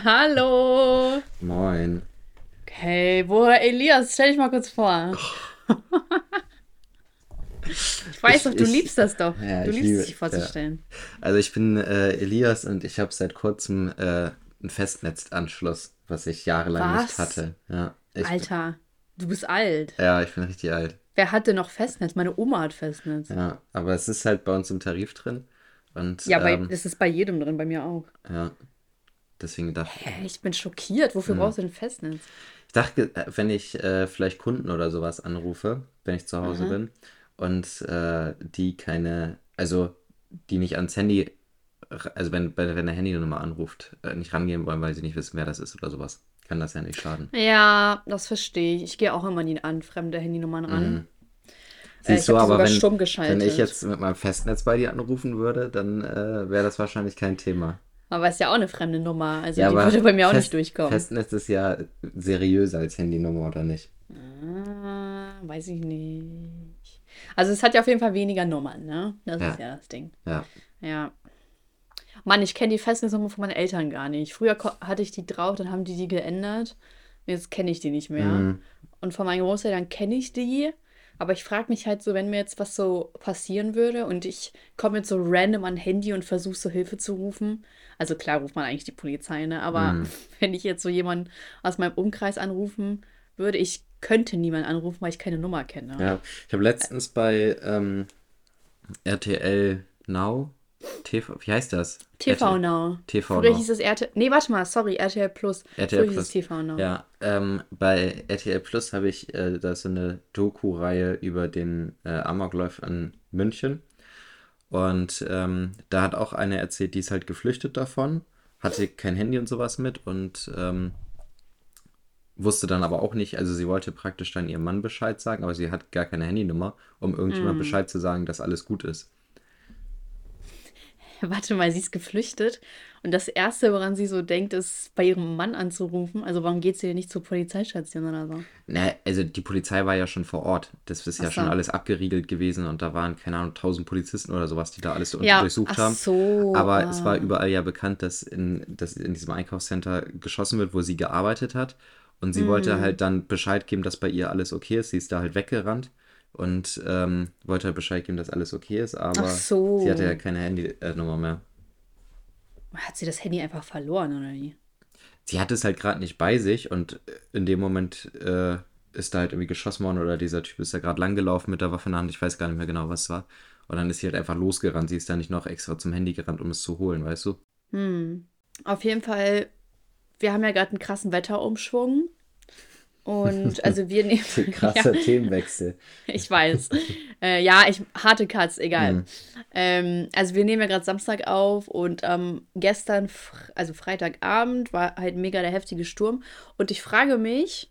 Hallo. Moin. Okay, wo Elias, stell dich mal kurz vor. ich weiß Ich- doch, du ich- liebst das doch. Ja, du liebst liebe- es, dich vorzustellen. Also ich bin äh, Elias und ich habe seit kurzem äh, einen Festnetzanschluss, was ich jahrelang nicht Was? hatte. Ja, ich, Alter, du bist alt. Ja, ich bin richtig alt. Wer hatte noch Festnetz? Meine Oma hat Festnetz. Ja, Ja, aber es ist halt bei uns im Tarif drin. Und bei, ähm, das ist bei jedem drin, bei mir auch. ja, deswegen dachte ich. Hä, ich bin schockiert. Wofür brauchst du denn Festnetz? Ich dachte, äh, wenn ich äh, vielleicht Kunden oder sowas anrufe, wenn ich zu Hause Aha. bin und äh, die keine, also die nicht ans Handy, also wenn, wenn, eine Handynummer anruft, äh, nicht rangehen wollen, weil sie nicht wissen, wer das ist oder sowas, kann das ja nicht schaden. Ja, das verstehe ich. Ich gehe auch immer nie an fremde Handynummern ran. Mhm. Äh, Siehst ich du, aber sogar wenn, wenn ich jetzt mit meinem Festnetz bei dir anrufen würde, dann äh, wäre das wahrscheinlich kein Thema. Aber ist ja auch eine fremde Nummer. Also Ja, die würde bei mir auch Fest- nicht durchkommen. Festnetz ist ja seriöser als Handynummer, oder nicht? Ah, weiß ich nicht. Also es hat ja auf jeden Fall weniger Nummern, ne? Das Ja. ist ja das Ding. Ja. Ja. Mann, ich kenne die Festnetznummer von meinen Eltern gar nicht. Früher hatte ich die drauf, dann haben die die geändert. Jetzt kenne ich die nicht mehr. Mhm. Und von meinen Großeltern kenne ich die. Aber ich frage mich halt so, wenn mir jetzt was so passieren würde und ich komme jetzt so random an Handy und versuche so Hilfe zu rufen. Also klar ruft man eigentlich die Polizei, ne? Aber Mhm. wenn ich jetzt so jemanden aus meinem Umkreis anrufen würde, ich könnte niemanden anrufen, weil ich keine Nummer kenne. Ja, ich habe letztens bei ähm, RTL Now, TV, wie heißt das? TV RTL Now. TV Früher Now. hieß es RTL. Nee, warte mal, sorry, RTL Plus. RTL Früher hieß Plus. es TV Now. Ja, ähm, bei RTL Plus habe ich äh, da so eine Doku-Reihe über den äh, Amoklauf in München. Und ähm, da hat auch eine erzählt, die ist halt geflüchtet davon, hatte kein Handy und sowas mit und ähm, wusste dann aber auch nicht, also sie wollte praktisch dann ihrem Mann Bescheid sagen, aber sie hat gar keine Handynummer, um irgendjemand Bescheid zu sagen, dass alles gut ist. Warte mal, sie ist geflüchtet. Und das Erste, woran sie so denkt, ist, bei ihrem Mann anzurufen. Also warum geht sie denn nicht zur Polizeistation oder so? Na, also die Polizei war ja schon vor Ort. Das ist ja so. schon alles abgeriegelt gewesen und da waren, keine Ahnung, tausend Polizisten oder sowas, die da alles so Ja, durchsucht ach haben. so, Aber ah. es war überall ja bekannt, dass in, dass in diesem Einkaufscenter geschossen wird, wo sie gearbeitet hat. Und sie Mhm. wollte halt dann Bescheid geben, dass bei ihr alles okay ist. Sie ist da halt weggerannt und ähm, wollte halt Bescheid geben, dass alles okay ist. Aber so. sie hatte ja keine Handynummer mehr. Hat sie das Handy einfach verloren oder wie? sie hat es halt gerade nicht bei sich und in dem Moment äh, ist da halt irgendwie geschossen worden oder dieser Typ ist da gerade langgelaufen mit der Waffe in der Hand, ich weiß gar nicht mehr genau, was es war. Und dann ist sie halt einfach losgerannt. Sie ist da nicht noch extra zum Handy gerannt, um es zu holen, weißt du? Hm. Auf jeden Fall, wir haben ja gerade einen krassen Wetterumschwung. Und also wir nehmen. Krasser Themenwechsel. Ich weiß. äh, ja, ich harte Cuts, egal. Mhm. Ähm, also wir nehmen ja gerade Samstag auf und ähm, gestern, also Freitagabend, war halt mega der heftige Sturm. Und ich frage mich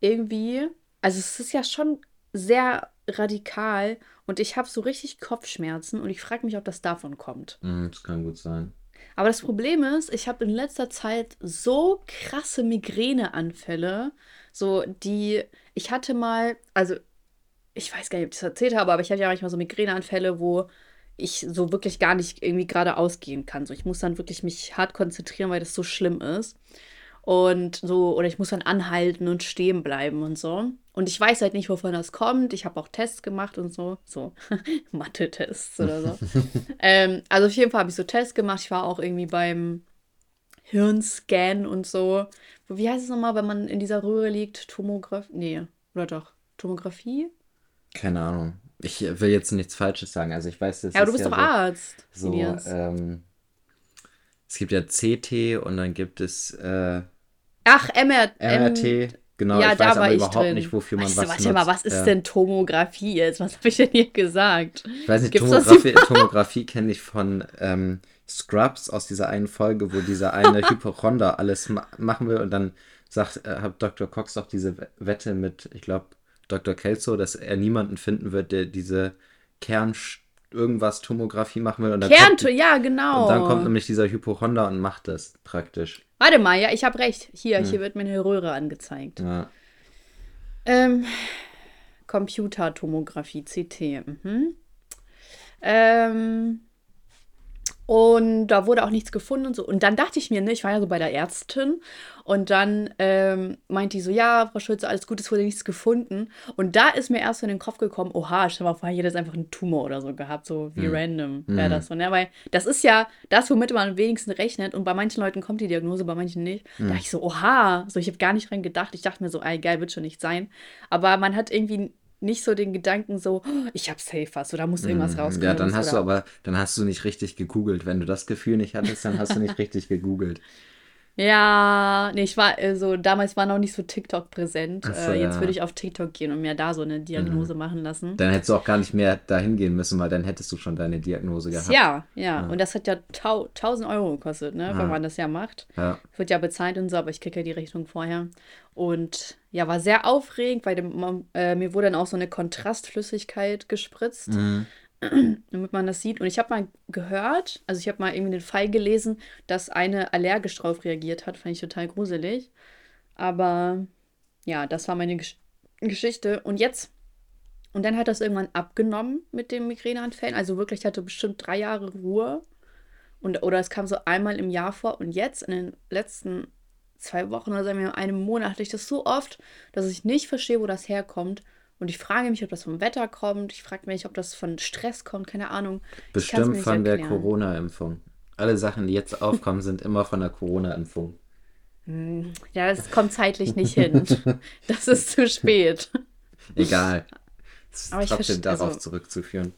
irgendwie, also es ist ja schon sehr radikal und ich habe so richtig Kopfschmerzen und ich frage mich, ob das davon kommt. Mhm, das kann gut sein. Aber das Problem ist, ich habe in letzter Zeit so krasse Migräneanfälle, so die, ich hatte mal, also ich weiß gar nicht, ob ich das erzählt habe, aber ich hatte ja manchmal so Migräneanfälle, wo ich so wirklich gar nicht irgendwie gerade ausgehen kann. So, ich muss dann wirklich mich hart konzentrieren, weil das so schlimm ist. Und so, oder ich muss dann anhalten und stehen bleiben und so. Und ich weiß halt nicht, wovon das kommt. Ich habe auch Tests gemacht und so. So, Mathe-Tests oder so. ähm, also auf jeden Fall habe ich so Tests gemacht. Ich war auch irgendwie beim Hirnscan und so. Wie heißt es nochmal, wenn man in dieser Röhre liegt? Tomographie? Nee, oder doch? Tomographie? Keine Ahnung. Ich will jetzt nichts Falsches sagen. Also ich weiß, das Ja, du bist ja doch so, Arzt. so ähm, es gibt ja CT und dann gibt es äh, Ach, MR, MRT. M- genau, ja, ich da weiß war aber ich überhaupt drin. nicht, wofür man weißt was warte mal, was ist Ja. denn Tomographie jetzt? Was habe ich denn hier gesagt? Ich weiß nicht, Gibt's Tomographie, Tomographie kenne ich von ähm, Scrubs aus dieser einen Folge, wo dieser eine Hypochonder alles ma machen will und dann sagt, äh, hat Dr. Cox auch diese We- Wette mit, ich glaube, Dr. Kelso, dass er niemanden finden wird, der diese Kern irgendwas Tomographie machen will. Und dann, Kernto, kommt, ja, genau. und dann kommt nämlich dieser Hypochonder und macht das praktisch. Warte mal, ja, ich habe recht. Hier, Hm. hier wird mir eine Röhre angezeigt. Ja. Ähm, Computertomographie, CT. Mhm. Ähm, Und da wurde auch nichts gefunden und so. Und dann dachte ich mir, ne, ich war ja so bei der Ärztin und dann ähm, meinte die so, ja, Frau Schulze, alles gut, es wurde nichts gefunden. Und da ist mir erst in den Kopf gekommen, oha, stell mal vor, hier hätte einfach einen Tumor oder so gehabt, so wie Mhm. random wäre Mhm. das so. Ne? Weil das ist ja das, womit man am wenigsten rechnet. Und bei manchen Leuten kommt die Diagnose, bei manchen nicht. Da Mhm. dachte ich so, oha, so ich habe gar nicht dran gedacht. Ich dachte mir so, ey, geil, wird schon nicht sein. Aber man hat irgendwie nicht so den Gedanken so, oh, ich habe safe was, da muss irgendwas Mhm. rauskommen. Ja, da dann hast du oder- aber, dann hast du nicht richtig gegoogelt. Wenn du das Gefühl nicht hattest, dann hast du nicht richtig gegoogelt. Ja, nee, ich war so, damals war noch nicht so TikTok präsent. So, äh, jetzt ja. würde ich auf TikTok gehen und mir da so eine Diagnose machen lassen. Dann hättest du auch gar nicht mehr dahin gehen müssen, weil dann hättest du schon deine Diagnose gehabt. Ja, ja, und das hat ja tau 1000 Euro gekostet, ne, Ja. wenn man das ja macht. Ja. Wird ja bezahlt und so, aber ich kriege ja die Rechnung vorher. Und ja, war sehr aufregend, weil dem, äh, mir wurde dann auch so eine Kontrastflüssigkeit gespritzt. Mhm. damit man das sieht. Und ich habe mal gehört, also ich habe mal irgendwie den Fall gelesen, dass eine allergisch drauf reagiert hat. Fand ich total gruselig. Aber ja, das war meine Gesch Geschichte. Und jetzt, und dann hat das irgendwann abgenommen mit den Migräneanfällen. Also wirklich, ich hatte bestimmt drei Jahre Ruhe. Und, oder es kam so einmal im Jahr vor. Und jetzt, in den letzten zwei Wochen oder sagen wir mal einem Monat, hatte ich das so oft, dass ich nicht verstehe, wo das herkommt. Und ich frage mich, ob das vom Wetter kommt. Ich frage mich, ob das von Stress kommt. Keine Ahnung. Ich Bestimmt von der. Corona-Impfung. Alle Sachen, die jetzt aufkommen, sind immer von der Corona-Impfung. Ja, das kommt zeitlich nicht hin. Das ist zu spät. Egal. Es ist Aber ich trotzdem verste- darauf also- zurückzuführen.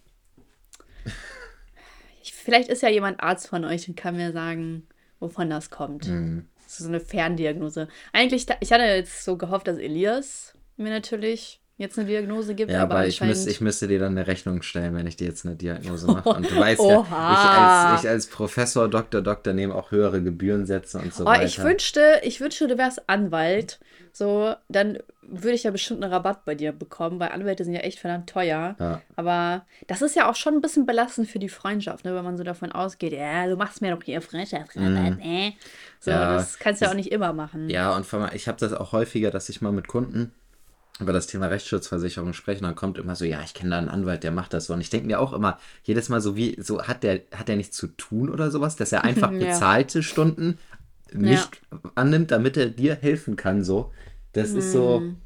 Ich, vielleicht ist ja jemand Arzt von euch und kann mir sagen, wovon das kommt. Mhm. Das ist so eine Ferndiagnose. Eigentlich, ich hatte jetzt so gehofft, dass Elias mir natürlich jetzt eine Diagnose gibt, Ja, aber aber ich, müsste, ich müsste dir dann eine Rechnung stellen, wenn ich dir jetzt eine Diagnose mache. Und du weißt ja, ich als, ich als Professor, Doktor, Doktor nehme auch höhere Gebührensätze und so Oh, weiter. ich wünschte, ich wünschte, du wärst Anwalt. So, dann würde ich ja bestimmt einen Rabatt bei dir bekommen, weil Anwälte sind ja echt verdammt teuer. Ja. Aber das ist ja auch schon ein bisschen belastend für die Freundschaft, ne? wenn man so davon ausgeht, ja, du machst mir doch hier Freundschaftsrabatt, äh. So, Mhm. Ja, das kannst du ja auch nicht immer machen. Ja, und ich habe das auch häufiger, dass ich mal mit Kunden über das Thema Rechtsschutzversicherung spreche und dann kommt immer so, ja, ich kenne da einen Anwalt, der macht das so. Und ich denke mir auch immer, jedes Mal so wie, so hat der, hat der nichts zu tun oder sowas, dass er einfach Ja. bezahlte Stunden nicht annimmt, damit er dir helfen kann, so. Das ist so Mhm.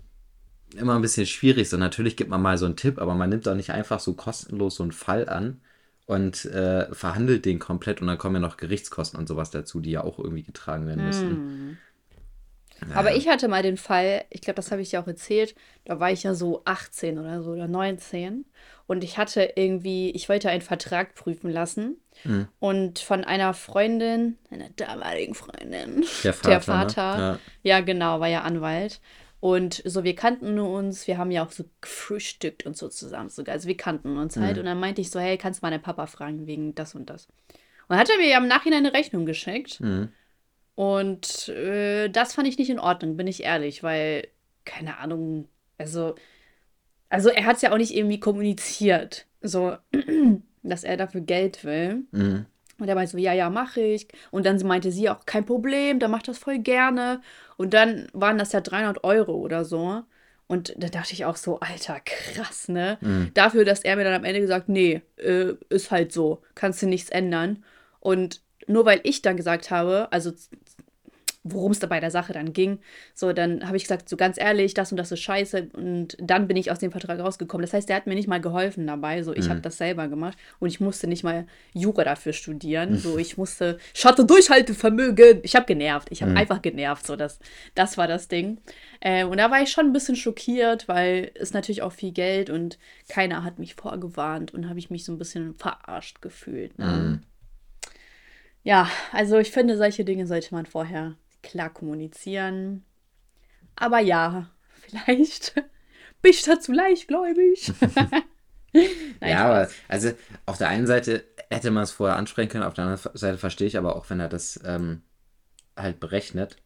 immer ein bisschen schwierig. So, natürlich gibt man mal so einen Tipp, aber man nimmt doch nicht einfach so kostenlos so einen Fall an und äh, verhandelt den komplett und dann kommen ja noch Gerichtskosten und sowas dazu, die ja auch irgendwie getragen werden müssen. Aber ich hatte mal den Fall, ich glaube, das habe ich ja auch erzählt, da war ich ja so 18 oder so oder 19 und ich hatte irgendwie, ich wollte einen Vertrag prüfen lassen Mhm. und von einer Freundin, einer damaligen Freundin, Der Vater. der Vater, Ne? Ja. ja genau, war ja Anwalt und so, wir kannten uns, wir haben ja auch so gefrühstückt und so zusammen sogar, also wir kannten uns halt Mhm. und dann meinte ich so, hey, kannst du mal deinen Papa fragen wegen das und das. Und dann hat er mir ja im Nachhinein eine Rechnung geschickt. Mhm. Und äh, das fand ich nicht in Ordnung, bin ich ehrlich, weil, keine Ahnung, also, also er hat es ja auch nicht irgendwie kommuniziert, so, dass er dafür Geld will. Mhm. Und er meinte so, ja, ja, mache ich. Und dann meinte sie auch, kein Problem, der macht das voll gerne. Und dann waren das ja 300 Euro oder so. Und da dachte ich auch so, Alter, krass, ne? Mhm. Dafür, dass er mir dann am Ende gesagt, nee, äh, ist halt so, kannst du nichts ändern. Und nur weil ich dann gesagt habe, also worum es da bei der Sache dann ging, so, dann habe ich gesagt, so ganz ehrlich, das und das ist scheiße. Und dann bin ich aus dem Vertrag rausgekommen. Das heißt, der hat mir nicht mal geholfen dabei. So, ich habe das selber gemacht und ich musste nicht mal Jura dafür studieren. So, ich musste, ich hatte Durchhaltevermögen. Ich habe genervt. Ich habe einfach genervt. So, das, das war das Ding. Äh, und da war ich schon ein bisschen schockiert, weil es natürlich auch viel Geld und keiner hat mich vorgewarnt und habe ich mich so ein bisschen verarscht gefühlt. Ne? Ja, also ich finde, solche Dinge sollte man vorher klar kommunizieren. Aber ja, vielleicht bin ich dazu leichtgläubig. Nein, ja, aber also auf der einen Seite hätte man es vorher ansprechen können, auf der anderen Seite verstehe ich aber auch, wenn er das ähm, halt berechnet.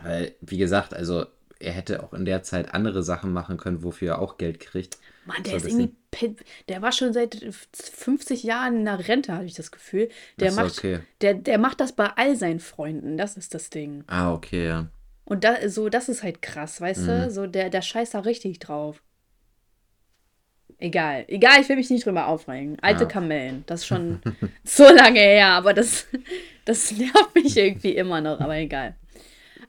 Weil, wie gesagt, also er hätte auch in der Zeit andere Sachen machen können, wofür er auch Geld kriegt. Mann, der So, ist irgendwie, der war schon seit 50 Jahren in der Rente, habe ich das Gefühl. Der so, macht, okay. der, der macht das bei all seinen Freunden. Das ist das Ding. Ah, okay, ja. Und da, so, das ist halt krass, weißt Mhm. du? So, der, der scheißt da richtig drauf. egal. Egal, ich will mich nicht drüber aufregen. Alte ja. Kamellen, das ist schon so lange her, aber das, das nervt mich irgendwie immer noch, aber egal.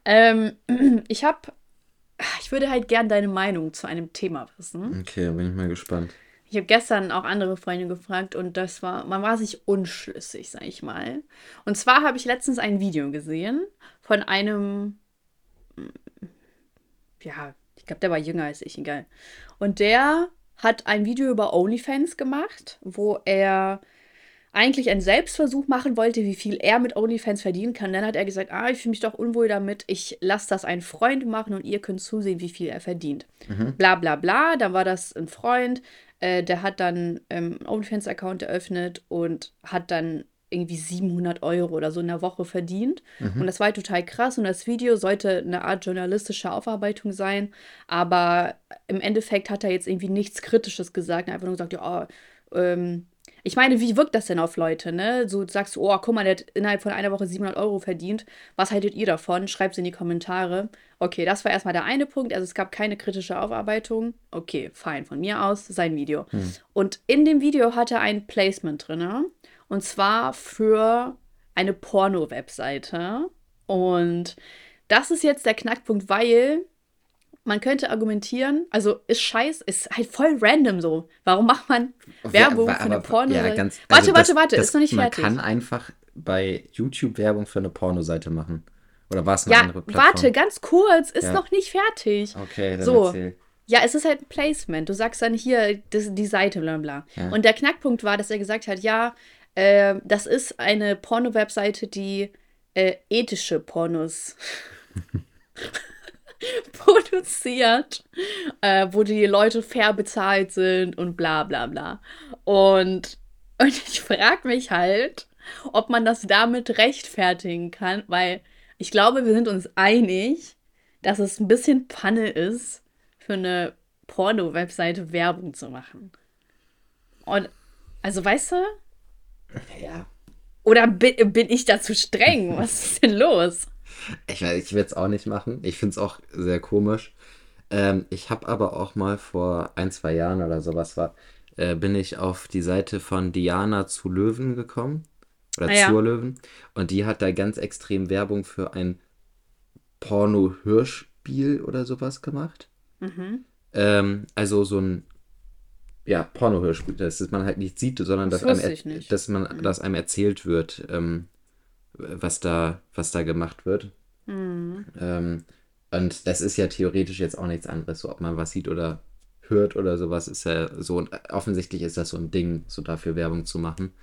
Ähm, ich habe, ich würde halt gern deine Meinung zu einem Thema wissen. Okay, bin ich mal gespannt. Ich habe gestern auch andere Freunde gefragt und das war, man war sich unschlüssig, sag ich mal. Und zwar habe ich letztens ein Video gesehen von einem, ja, ich glaube, der war jünger als ich, egal. Und der hat ein Video über OnlyFans gemacht, wo er eigentlich einen Selbstversuch machen wollte, wie viel er mit OnlyFans verdienen kann. Dann hat er gesagt, ah, ich fühle mich doch unwohl damit, ich lasse das einen Freund machen und ihr könnt zusehen, wie viel er verdient. Mhm. Bla bla bla, dann war das ein Freund, äh, der hat dann ähm, einen OnlyFans-Account eröffnet und hat dann irgendwie 700 Euro oder so in der Woche verdient. Mhm. Und das war halt total krass. Und das Video sollte eine Art journalistische Aufarbeitung sein. Aber im Endeffekt hat er jetzt irgendwie nichts Kritisches gesagt. Er hat einfach nur gesagt, ja, oh, ähm, ich meine, wie wirkt das denn auf Leute, ne? So sagst du, oh, guck mal, der hat innerhalb von einer Woche 700 Euro verdient. Was haltet ihr davon? Schreibt es in die Kommentare. Okay, das war erstmal der eine Punkt. Also es gab keine kritische Aufarbeitung. Okay, fein, von mir aus, sein Video. Hm. Und in dem Video hat er ein Placement drin. Und zwar für eine Porno-Webseite. Und das ist jetzt der Knackpunkt, weil man könnte argumentieren, also ist scheiß, ist halt voll random so. Warum macht man Werbung aber, für eine Porno? Ja, ganz, also warte, das, warte, warte, das, ist noch nicht fertig. Man kann einfach bei YouTube Werbung für eine Pornoseite machen. Oder war es eine ja, andere Plattform? Warte, ganz kurz, ist ja. noch nicht fertig. Okay, dann so. erzähl. Ja, es ist halt ein Placement. Du sagst dann hier das, die Seite, bla bla. Ja. Und der Knackpunkt war, dass er gesagt hat, ja, äh, das ist eine Porno-Webseite, die äh, ethische Pornos produziert, äh, wo die Leute fair bezahlt sind und bla bla bla. Und, und ich frage mich halt, ob man das damit rechtfertigen kann, weil ich glaube, wir sind uns einig, dass es ein bisschen Panne ist, für eine Porno-Webseite Werbung zu machen. Und, also weißt du? Ja. Oder bin, bin ich da zu streng? Was ist denn los? Ich, ich will es auch nicht machen. Ich finde es auch sehr komisch. Ähm, ich habe aber auch mal vor ein, zwei Jahren oder sowas war, äh, bin ich auf die Seite von Diana zu Löwen gekommen. Oder ah, ja. zur Löwen. Und die hat da ganz extrem Werbung für ein Porno-Hörspiel oder sowas gemacht. Mhm. Ähm, also so ein ja, Porno-Hörspiel, dass man halt nicht sieht, sondern das dass, einem, dass man, mhm. dass einem erzählt wird, ähm, was da, was da gemacht wird. Mhm. Ähm, und das ist ja theoretisch jetzt auch nichts anderes, so ob man was sieht oder hört oder sowas, ist ja so, und offensichtlich ist das so ein Ding, so dafür Werbung zu machen.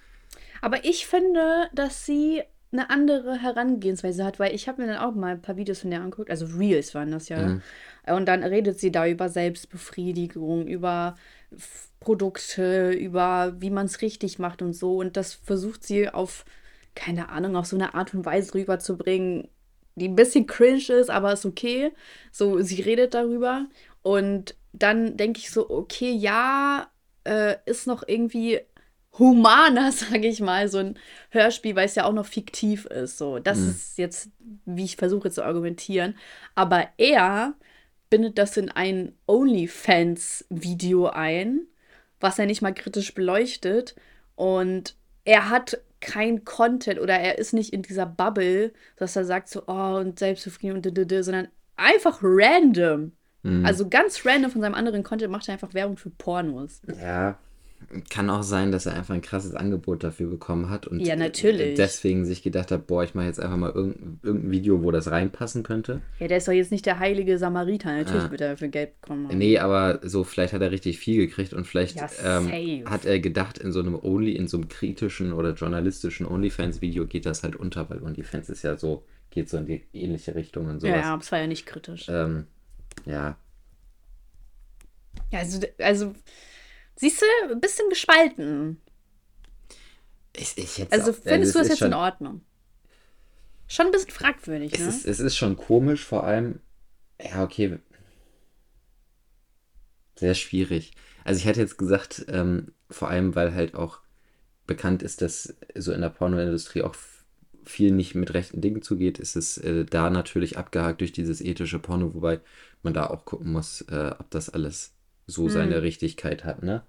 Aber ich finde, dass sie eine andere Herangehensweise hat, weil ich habe mir dann auch mal ein paar Videos von der angeguckt, also Reels waren das ja. Mhm. Und dann redet sie da über Selbstbefriedigung, über Produkte, über wie man es richtig macht und so. Und das versucht sie auf keine Ahnung, auf so eine Art und Weise rüberzubringen, die ein bisschen cringe ist, aber ist okay. So, sie redet darüber. Und dann denke ich so, okay, ja, äh, ist noch irgendwie humaner, sage ich mal, so ein Hörspiel, weil es ja auch noch fiktiv ist. So, das mhm. ist jetzt, wie ich versuche zu argumentieren. Aber er bindet das in ein OnlyFans-Video ein, was er nicht mal kritisch beleuchtet. Und er hat kein Content oder er ist nicht in dieser Bubble, dass er sagt so, oh, und selbstzufrieden und d sondern einfach random. Mhm. Also ganz random von seinem anderen Content macht er einfach Werbung für Pornos. Ja, kann auch sein, dass er einfach ein krasses Angebot dafür bekommen hat und ja, natürlich. deswegen sich gedacht hat, boah, ich mache jetzt einfach mal irgendein, irgendein, Video, wo das reinpassen könnte. Ja, der ist doch jetzt nicht der heilige Samariter. Natürlich ah. wird er dafür Geld bekommen. Nee, aber so, vielleicht hat er richtig viel gekriegt und vielleicht ja, ähm, hat er gedacht, in so einem Only, in so einem kritischen oder journalistischen OnlyFans-Video geht das halt unter, weil OnlyFans ist ja so, geht so in die ähnliche Richtung und sowas. Ja, ja, es war ja nicht kritisch. Ähm, ja. Ja, also, also Siehst du, ein bisschen gespalten. Ich, ich jetzt also auch, findest ja, du es jetzt schon, in Ordnung? Schon ein bisschen fragwürdig, es ne? Ist, es ist schon komisch, vor allem, ja, okay. Sehr schwierig. Also ich hätte jetzt gesagt, ähm, vor allem, weil halt auch bekannt ist, dass so in der Pornoindustrie auch viel nicht mit rechten Dingen zugeht, ist es äh, da natürlich abgehakt durch dieses ethische Porno, wobei man da auch gucken muss, äh, ob das alles so mhm. seine Richtigkeit hat, ne?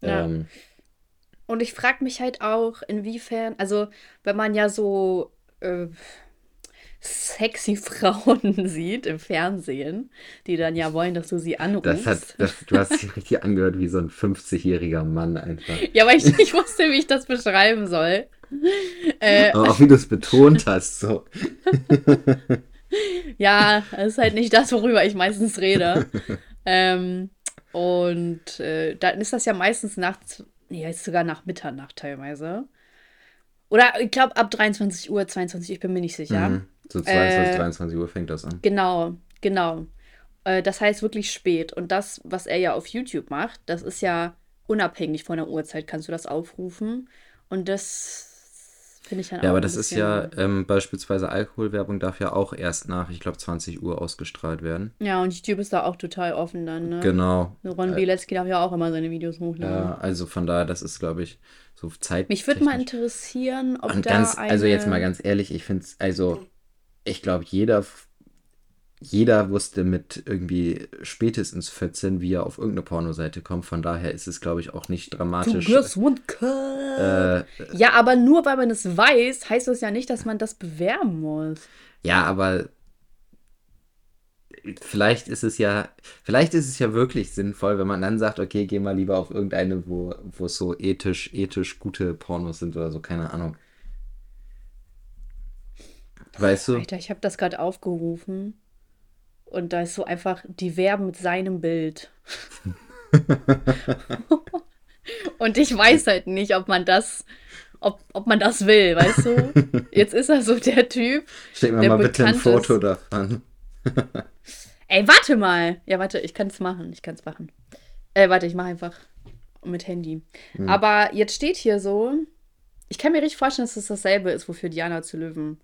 Ja. Ähm, Und ich frage mich halt auch, inwiefern, also wenn man ja so äh, sexy Frauen sieht im Fernsehen, die dann ja wollen, dass du sie anrufst. das hat, das, du hast dich richtig angehört wie so ein 50-jähriger Mann einfach. Ja, aber ich nicht wusste, wie ich das beschreiben soll. Äh, Aber auch wie du es betont hast, so. ja, das ist halt nicht das, worüber ich meistens rede. ähm, und äh, dann ist das ja meistens nachts, nee, ist sogar nach Mitternacht teilweise. Oder ich glaube ab 23 Uhr, 22 ich bin mir nicht sicher. Mhm. So 22, Äh, 23 Uhr fängt das an. Genau, genau. Äh, das heißt wirklich spät. Und das, was er ja auf YouTube macht, das ist ja unabhängig von der Uhrzeit, kannst du das aufrufen. Und das finde ich dann Ja, aber das ist ja ähm, beispielsweise Alkoholwerbung darf ja auch erst nach, ich glaube, 20 Uhr ausgestrahlt werden. Ja, und YouTube ist da auch total offen dann, ne? Genau. Ron Bilecki darf ja auch immer seine Videos hochladen. Ja, also von daher, das ist, glaube ich, so Zeit. Mich würde mal interessieren, ob Und da ganz, eine... also jetzt mal ganz ehrlich, ich finde es, also ich glaube, jeder, jeder wusste mit irgendwie spätestens 14, wie er auf irgendeine Pornoseite kommt. Von daher ist es, glaube ich, auch nicht Two dramatisch. girls, one cup. Äh, Ja, aber nur weil man es weiß, heißt das ja nicht, dass man das bewerben muss. ja, aber vielleicht ist es ja, vielleicht ist es ja wirklich sinnvoll, wenn man dann sagt, okay, geh mal lieber auf irgendeine, wo, wo es so ethisch, ethisch gute Pornos sind oder so, keine Ahnung. Weißt du? Alter, ich habe das gerade aufgerufen. Und da ist so einfach, die werben mit seinem Bild. und ich weiß halt nicht, ob man das, ob, ob man das will, weißt du? Jetzt ist er so der Typ. Schick mir mal bitte ein Foto ist. davon. Ey, warte mal. Ja, warte, ich kann es machen. Ich kann es machen. Äh, warte, ich mache einfach mit Handy. Aber jetzt steht hier so, ich kann mir richtig vorstellen, dass es dasselbe ist, wofür Diana zu Löwen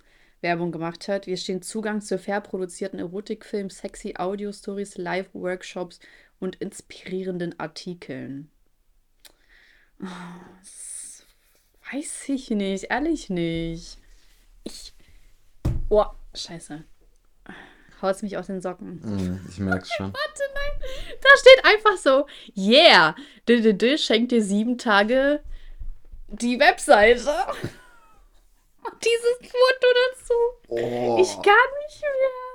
Werbung gemacht hat. Wir stehen Zugang zu fair produzierten Erotikfilmen, sexy Audio-Stories, Live-Workshops und inspirierenden Artikeln. Oh, das weiß ich nicht, ehrlich nicht. Ich. Oh, scheiße. Haut's mich aus den Socken. Hm, Ich merk's schon. Warte, nein. Da steht einfach so, yeah, DDD schenkt dir sieben Tage die Webseite. Und dieses Foto dazu. Oh. Ich kann nicht mehr.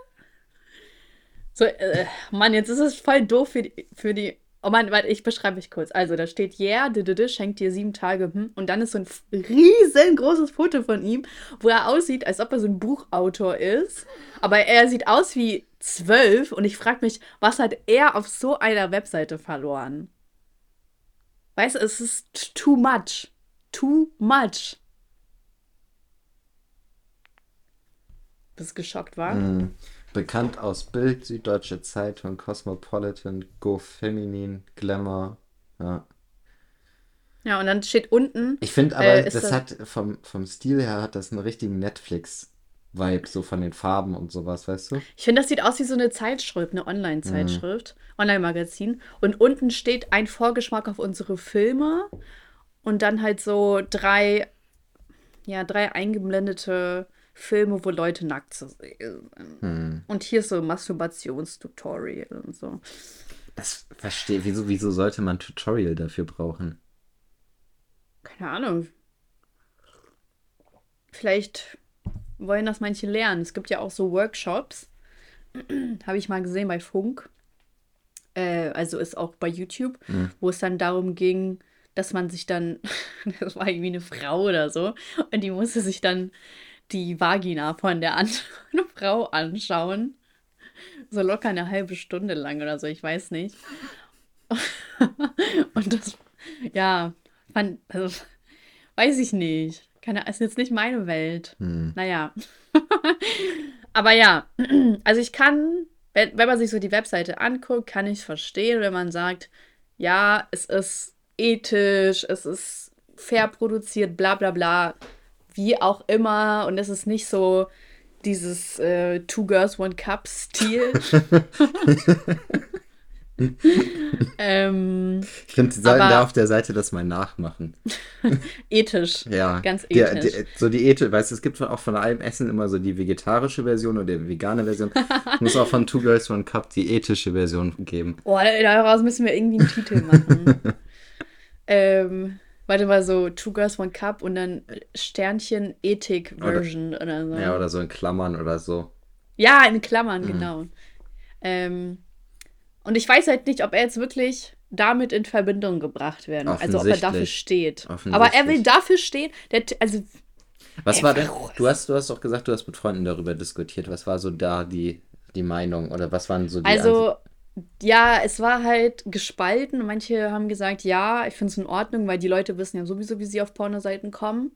So, äh, Mann, jetzt ist es voll doof für die, für die. Oh Mann, warte, ich beschreibe mich kurz. Also, da steht, yeah, DDD schenkt dir sieben Tage. Hm, und dann ist so ein riesengroßes Foto von ihm, wo er aussieht, als ob er so ein Buchautor ist. Aber er sieht aus wie zwölf. Und ich frage mich, was hat er auf so einer Webseite verloren? Weißt du, es ist too much. Too much. Bist du geschockt, war? Hm. Bekannt aus Bild, Süddeutsche Zeitung, Cosmopolitan, Go Feminin, Glamour. Ja. Ja, und dann steht unten. Ich finde aber, Äh, das das- hat vom, vom Stil her hat das einen richtigen Netflix-Vibe, so von den Farben und sowas, weißt du? Ich finde, das sieht aus wie so eine Zeitschrift, eine Online-Zeitschrift, Mhm. Online-Magazin. Und unten steht ein Vorgeschmack auf unsere Filme und dann halt so drei, ja, drei eingeblendete Filme, wo Leute nackt zu sehen sind. Hm. Und hier ist so ein Masturbationstutorial und so. Das verstehe, wieso, wieso sollte man Tutorial dafür brauchen? Keine Ahnung. Vielleicht wollen das manche lernen. Es gibt ja auch so Workshops. Habe ich mal gesehen bei Funk. Äh, also ist auch bei YouTube, wo es dann darum ging, dass man sich dann, das war irgendwie eine Frau oder so, und die musste sich dann die Vagina von der anderen Frau anschauen. So locker eine halbe Stunde lang oder so, ich weiß nicht. Und das, ja, fand, also, weiß ich nicht. Keine, ist jetzt nicht meine Welt. Hm. Naja. Aber ja, also ich kann, wenn, wenn man sich so die Webseite anguckt, kann ich verstehen, wenn man sagt, ja, es ist ethisch, es ist fair produziert, bla bla bla, wie auch immer. Und es ist nicht so dieses äh, Two Girls, One Cup-Stil. ähm, Ich finde, sie sollten da auf der Seite das mal nachmachen. ethisch. Ja. Ganz ethisch. Die, so die Ethisch, weißt du, es gibt auch von allem Essen immer so die vegetarische Version oder die vegane Version. Es muss auch von Two Girls One Cup die ethische Version geben. Boah, daraus müssen wir irgendwie einen Titel machen. ähm, warte mal so, Two Girls One Cup und dann Sternchen Ethik Version oder, oder, so. Ja, oder so in Klammern oder so. Ja, in Klammern, mhm. genau. Ähm, und ich weiß halt nicht, ob er jetzt wirklich damit in Verbindung gebracht werden. Also ob er dafür steht. Aber er will dafür stehen. Der, also was war denn? Du hast, du hast doch gesagt, du hast mit Freunden darüber diskutiert. Was war so da die, die Meinung oder was waren so die Also, Ansicht? Ja, es war halt gespalten. Manche haben gesagt, ja, ich finde es in Ordnung, weil die Leute wissen ja sowieso, wie sie auf Pornoseiten kommen.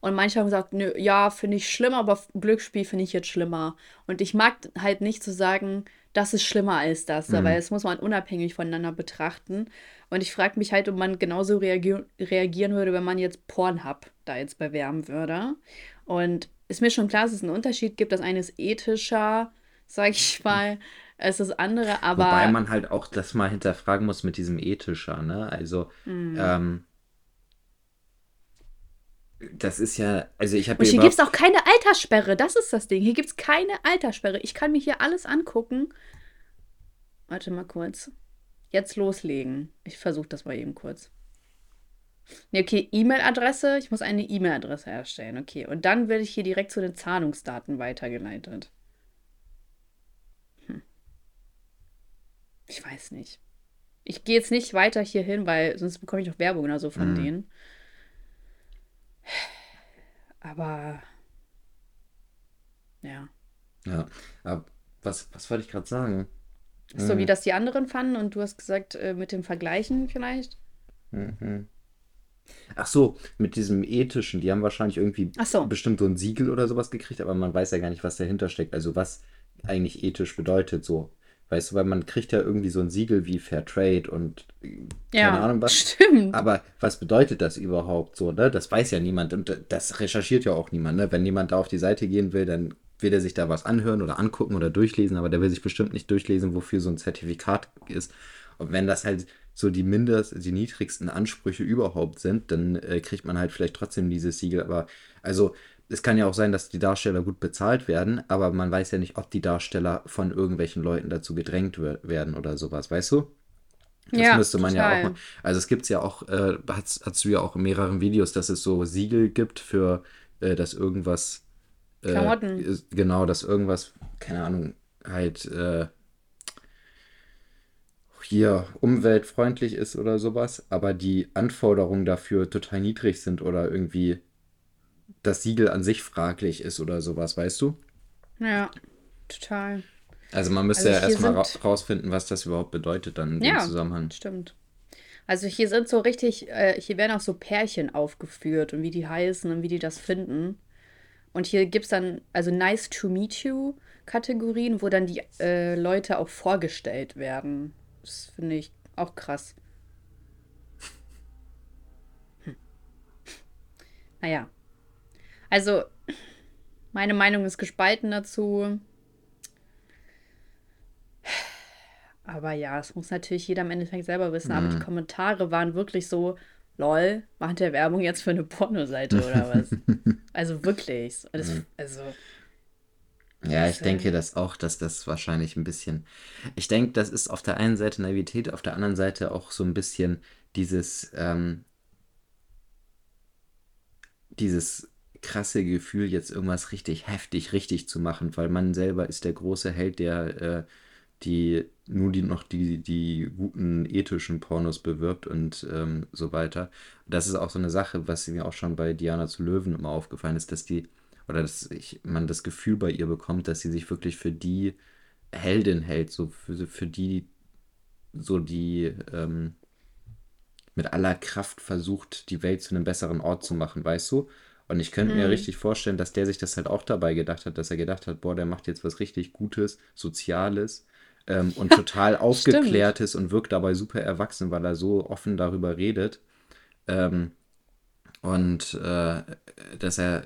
Und manche haben gesagt, nö, ja, finde ich schlimm, aber Glücksspiel finde ich jetzt schlimmer. Und ich mag halt nicht zu sagen, das ist schlimmer als das, mhm. weil das muss man unabhängig voneinander betrachten. Und ich frage mich halt, ob man genauso reagier reagieren würde, wenn man jetzt Pornhub da jetzt bewerben würde. Und ist mir schon klar, dass es einen Unterschied gibt. Das eine ist ethischer, sag ich mal, als das andere, aber. Wobei man halt auch das mal hinterfragen muss mit diesem ethischer, ne? Also, mhm. ähm, das ist ja, also ich habe Und hier gibt es auch keine Alterssperre, das ist das Ding. Hier gibt es keine Alterssperre. Ich kann mir hier alles angucken. Warte mal kurz. Jetzt loslegen. Ich versuche das mal eben kurz. Ne, okay, E-Mail-Adresse. Ich muss eine E-Mail-Adresse erstellen. Okay, und dann werde ich hier direkt zu den Zahlungsdaten weitergeleitet. Hm. Ich weiß nicht. Ich gehe jetzt nicht weiter hier hin, weil sonst bekomme ich auch Werbung oder so von mhm. denen. Aber ja. Ja, aber was, was wollte ich gerade sagen? So wie mhm. das die anderen fanden und du hast gesagt, äh, mit dem Vergleichen vielleicht? Mhm. Ach so, mit diesem ethischen, die haben wahrscheinlich irgendwie so. bestimmt so ein Siegel oder sowas gekriegt, aber man weiß ja gar nicht, was dahinter steckt. Also was eigentlich ethisch bedeutet so. Weißt du, weil man kriegt ja irgendwie so ein Siegel wie Fair Trade und keine ja, Ahnung was. Stimmt. Aber was bedeutet das überhaupt so, ne? Das weiß ja niemand und das recherchiert ja auch niemand, ne? Wenn jemand da auf die Seite gehen will, dann will er sich da was anhören oder angucken oder durchlesen, aber der will sich bestimmt nicht durchlesen, wofür so ein Zertifikat ist. Und wenn das halt so die mindest, die niedrigsten Ansprüche überhaupt sind, dann äh, kriegt man halt vielleicht trotzdem dieses Siegel. Aber also es kann ja auch sein, dass die Darsteller gut bezahlt werden, aber man weiß ja nicht, ob die Darsteller von irgendwelchen Leuten dazu gedrängt werden oder sowas, weißt du? Das ja, müsste man total. ja auch mal. Also es gibt es ja auch, äh, hast, hast du ja auch in mehreren Videos, dass es so Siegel gibt für, äh, dass irgendwas. Äh, Klamotten. Genau, dass irgendwas, keine Ahnung, halt äh, hier umweltfreundlich ist oder sowas, aber die Anforderungen dafür total niedrig sind oder irgendwie das Siegel an sich fraglich ist oder sowas, weißt du? Ja, total. Also man müsste also ja erstmal ra rausfinden, was das überhaupt bedeutet dann in ja, dem Zusammenhang. Stimmt. Also hier sind so richtig, äh, hier werden auch so Pärchen aufgeführt und wie die heißen und wie die das finden. Und hier gibt es dann, also Nice to Meet You Kategorien, wo dann die äh, Leute auch vorgestellt werden. Das finde ich auch krass. Hm. Naja. Also, meine Meinung ist gespalten dazu. Aber ja, es muss natürlich jeder im Endeffekt selber wissen. Mhm. Aber die mhm. Kommentare waren wirklich so, lol, macht der Werbung jetzt für eine Pornoseite oder was? also wirklich. Das, mhm. also. Ja, ich denke das auch, dass das wahrscheinlich ein bisschen. Ich denke, das ist auf der einen Seite Naivität, auf der anderen Seite auch so ein bisschen dieses, ähm, dieses krasse Gefühl, jetzt irgendwas richtig heftig richtig zu machen, weil man selber ist der große Held, der äh, die nur die noch die, die guten ethischen Pornos bewirbt und ähm, so weiter. Das ist auch so eine Sache, was mir auch schon bei Diana zu Löwen immer aufgefallen ist, dass die, oder dass ich, man das Gefühl bei ihr bekommt, dass sie sich wirklich für die Heldin hält, so für, für die, so die ähm, mit aller Kraft versucht, die Welt zu einem besseren Ort zu machen, weißt du? Und ich könnte mhm. mir richtig vorstellen, dass der sich das halt auch dabei gedacht hat, dass er gedacht hat, boah, der macht jetzt was richtig Gutes, Soziales ähm, und total aufgeklärtes und wirkt dabei super erwachsen, weil er so offen darüber redet. Ähm, und äh, dass er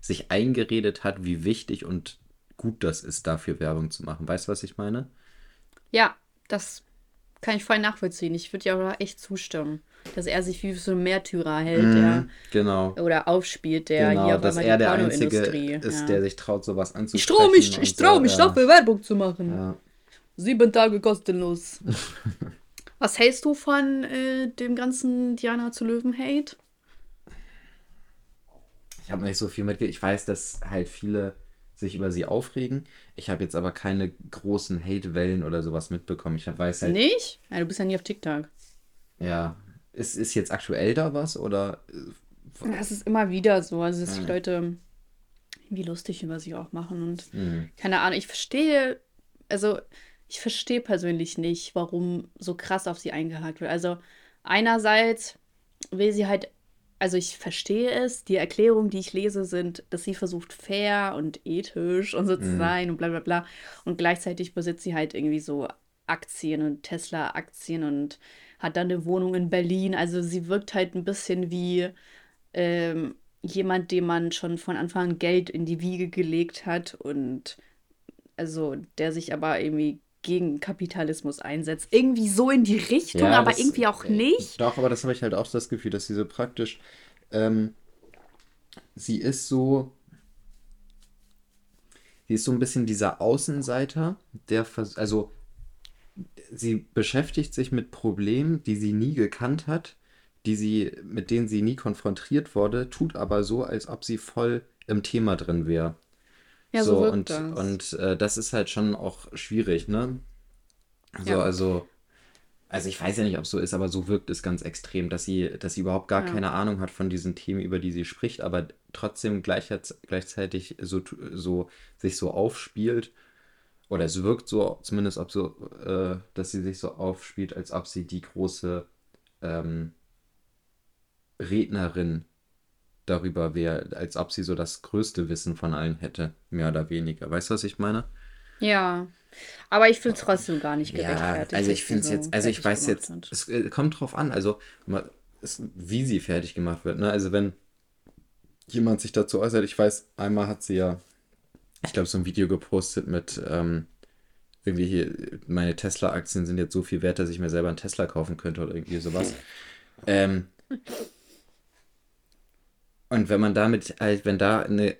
sich eingeredet hat, wie wichtig und gut das ist, dafür Werbung zu machen. Weißt du, was ich meine? Ja, das kann ich voll nachvollziehen. Ich würde ja auch echt zustimmen, dass er sich wie so ein Märtyrer hält, mm, der genau. oder aufspielt, der genau, hier dass er der Einzige ist, ja. der sich traut, sowas anzusprechen. Ich traue mich, ich traue mich, ja. dafür Werbung zu machen. Ja. Sieben Tage kostenlos. Was hältst du von äh, dem ganzen Diana zu Löwen-Hate? Ich habe nicht so viel mitgekriegt. Ich weiß, dass halt viele sich über sie aufregen. Ich habe jetzt aber keine großen Hate-Wellen oder sowas mitbekommen. Ich weiß halt. Nicht? Ja, du bist ja nie auf TikTok. Ja. Ist, ist jetzt aktuell da was oder. Das ist immer wieder so. Also, dass die Leute irgendwie lustig über sie auch machen und Mhm. keine Ahnung. Ich verstehe, also ich verstehe persönlich nicht, warum so krass auf sie eingehakt wird. Also, einerseits will sie halt, also ich verstehe es, die Erklärungen, die ich lese, sind, dass sie versucht, fair und ethisch und so zu Mhm. sein und bla bla bla. Und gleichzeitig besitzt sie halt irgendwie so Aktien und Tesla-Aktien und hat dann eine Wohnung in Berlin. Also sie wirkt halt ein bisschen wie ähm, jemand, dem man schon von Anfang an Geld in die Wiege gelegt hat und also der sich aber irgendwie gegen Kapitalismus einsetzt. Irgendwie so in die Richtung, Ja, aber das- irgendwie auch äh, nicht. Doch, aber das habe ich halt auch das Gefühl, dass sie so praktisch. Ähm, sie ist so. Sie ist so ein bisschen dieser Außenseiter, der vers also sie beschäftigt sich mit Problemen, die sie nie gekannt hat, die sie, mit denen sie nie konfrontiert wurde, tut aber so, als ob sie voll im Thema drin wäre. Ja, so wirkt und, das. und äh, das ist halt schon auch schwierig, ne? So, Ja. also, also ich weiß ja nicht, ob es so ist, aber so wirkt es ganz extrem, dass sie, dass sie überhaupt gar Ja. keine Ahnung hat von diesen Themen, über die sie spricht, aber trotzdem gleichheits- gleichzeitig so, so sich so aufspielt. Oder es wirkt so, zumindest ob so, äh, dass sie sich so aufspielt, als ob sie die große ähm, Rednerin darüber wäre, als ob sie so das größte Wissen von allen hätte, mehr oder weniger. Weißt du, was ich meine? Ja. Aber ich finde es trotzdem gar nicht Ja, gerechtfertigt. also ich finde es so jetzt, also ich weiß jetzt, wird. es äh, kommt drauf an, also wie sie fertig gemacht wird, ne? Also wenn jemand sich dazu äußert, ich weiß, einmal hat sie ja, ich glaube, so ein Video gepostet mit ähm, irgendwie hier, meine Tesla-Aktien sind jetzt so viel wert, dass ich mir selber einen Tesla kaufen könnte oder irgendwie sowas. Ähm, und wenn man damit, halt, wenn da eine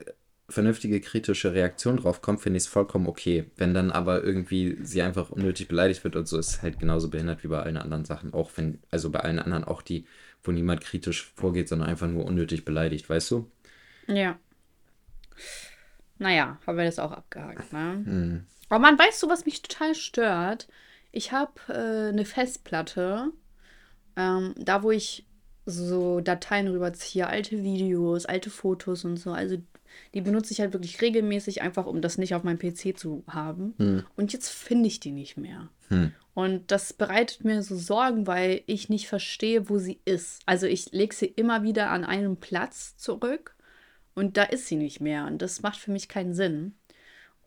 vernünftige kritische Reaktion drauf kommt, finde ich es vollkommen okay. Wenn dann aber irgendwie sie einfach unnötig beleidigt wird und so, ist halt genauso behindert wie bei allen anderen Sachen. Auch wenn, also bei allen anderen auch die, wo niemand kritisch vorgeht, sondern einfach nur unnötig beleidigt, weißt du? Ja. Naja, haben wir das auch abgehakt, ne? Hm. Aber man, weißt du, was mich total stört? Ich habe äh, eine Festplatte, ähm, da wo ich so Dateien rüberziehe, alte Videos, alte Fotos und so. Also die benutze ich halt wirklich regelmäßig, einfach um das nicht auf meinem PC zu haben. Hm. Und jetzt finde ich die nicht mehr. Hm. Und das bereitet mir so Sorgen, weil ich nicht verstehe, wo sie ist. Also ich lege sie immer wieder an einen Platz zurück und da ist sie nicht mehr. Und das macht für mich keinen Sinn.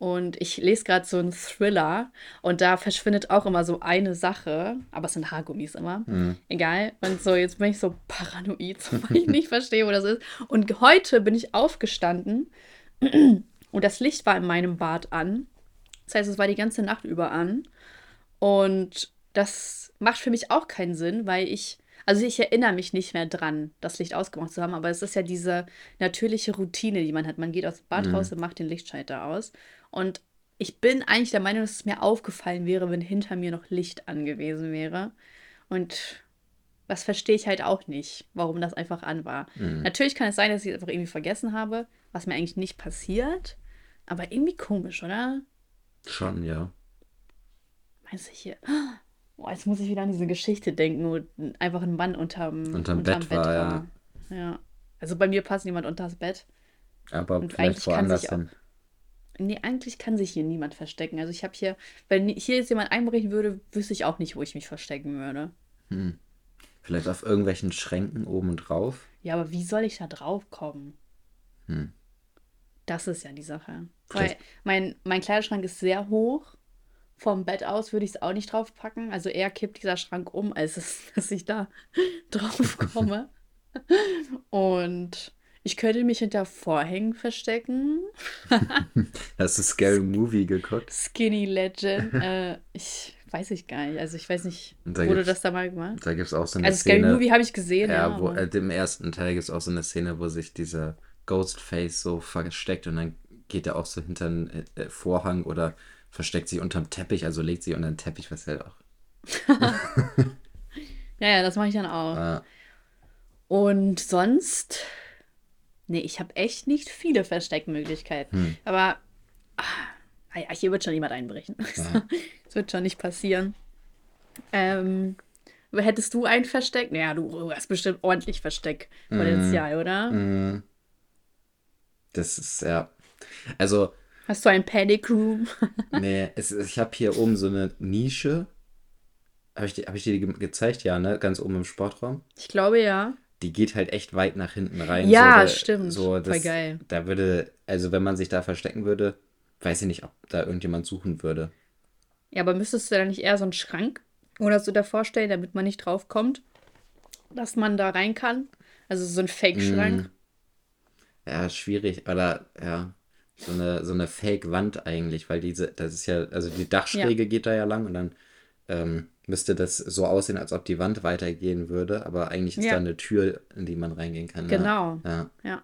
Und ich lese gerade so einen Thriller und da verschwindet auch immer so eine Sache, aber es sind Haargummis immer. Hm. Egal. Und so, jetzt bin ich so paranoid, weil ich nicht verstehe, wo das ist. Und heute bin ich aufgestanden und das Licht war in meinem Bad an. Das heißt, es war die ganze Nacht über an. Und das macht für mich auch keinen Sinn, weil ich, also ich erinnere mich nicht mehr dran, das Licht ausgemacht zu haben, aber es ist ja diese natürliche Routine, die man hat. Man geht aus dem Bad Mhm. raus und macht den Lichtschalter aus. Und ich bin eigentlich der Meinung, dass es mir aufgefallen wäre, wenn hinter mir noch Licht angewiesen wäre. Und das verstehe ich halt auch nicht, warum das einfach an war. Mhm. Natürlich kann es sein, dass ich es einfach irgendwie vergessen habe, was mir eigentlich nicht passiert. Aber irgendwie komisch, oder? Schon, ja. Meinst du hier? Boah, jetzt muss ich wieder an diese Geschichte denken, wo einfach ein Mann unterm, Unterm Bett war, ja. ja. Also bei mir passt niemand unters Bett. Aber Und vielleicht woanders hin. Nee, eigentlich kann sich hier niemand verstecken. Also ich habe hier, wenn hier jetzt jemand einbrechen würde, wüsste ich auch nicht, wo ich mich verstecken würde. Hm. Vielleicht auf irgendwelchen Schränken oben drauf. Ja, aber wie soll ich da drauf kommen? Hm. Das ist ja die Sache. Vielleicht- Weil mein, mein Kleiderschrank ist sehr hoch. Vom Bett aus würde ich es auch nicht drauf packen. Also eher kippt dieser Schrank um, als es, dass ich da drauf komme. Und ich könnte mich hinter Vorhängen verstecken. Hast du Scary Movie geguckt? Skinny Legend. äh, ich weiß ich gar nicht. Also ich weiß nicht, da wurde das da mal gemacht? Da gibt es auch so eine Also Scary Szene. Movie habe ich gesehen, ja. Ja, wo, äh, im ersten Teil gibt es auch so eine Szene, wo sich dieser Ghostface so versteckt und dann geht er auch so hinter einen äh, Vorhang oder versteckt sich unterm Teppich, also legt sich unter den Teppich, was halt auch Ja, ja, das mache ich dann auch. Ja. Und sonst, nee, ich habe echt nicht viele Versteckmöglichkeiten. Hm. Aber ah, ja, hier wird schon jemand einbrechen. Das wird schon nicht passieren. Ähm, hättest du ein Versteck? Naja, du hast bestimmt ordentlich Versteckpotenzial, oder? Mhm. Das ist ja. Also, Hast du ein Panic Room? nee, es, ich habe hier oben so eine Nische. Habe ich, die- hab ich dir die ge gezeigt? Ja, ne? Ganz oben im Sportraum. Ich glaube ja. Die geht halt echt weit nach hinten rein. Ja, so, da- stimmt. So, Voll das, geil. Da würde, also wenn man sich da verstecken würde, weiß ich nicht, ob da irgendjemand suchen würde. Ja, aber müsstest du da nicht eher so einen Schrank oder so davor stellen, damit man nicht drauf kommt, dass man da rein kann? Also so ein Fake-Schrank. Ja, schwierig. Oder ja, so eine, so eine Fake-Wand eigentlich, weil diese, das ist ja, also die Dachschräge geht da ja lang und dann ähm, müsste das so aussehen, als ob die Wand weitergehen würde, aber eigentlich ist Ja. da eine Tür, in die man reingehen kann. ne? Genau. Ja. Ja.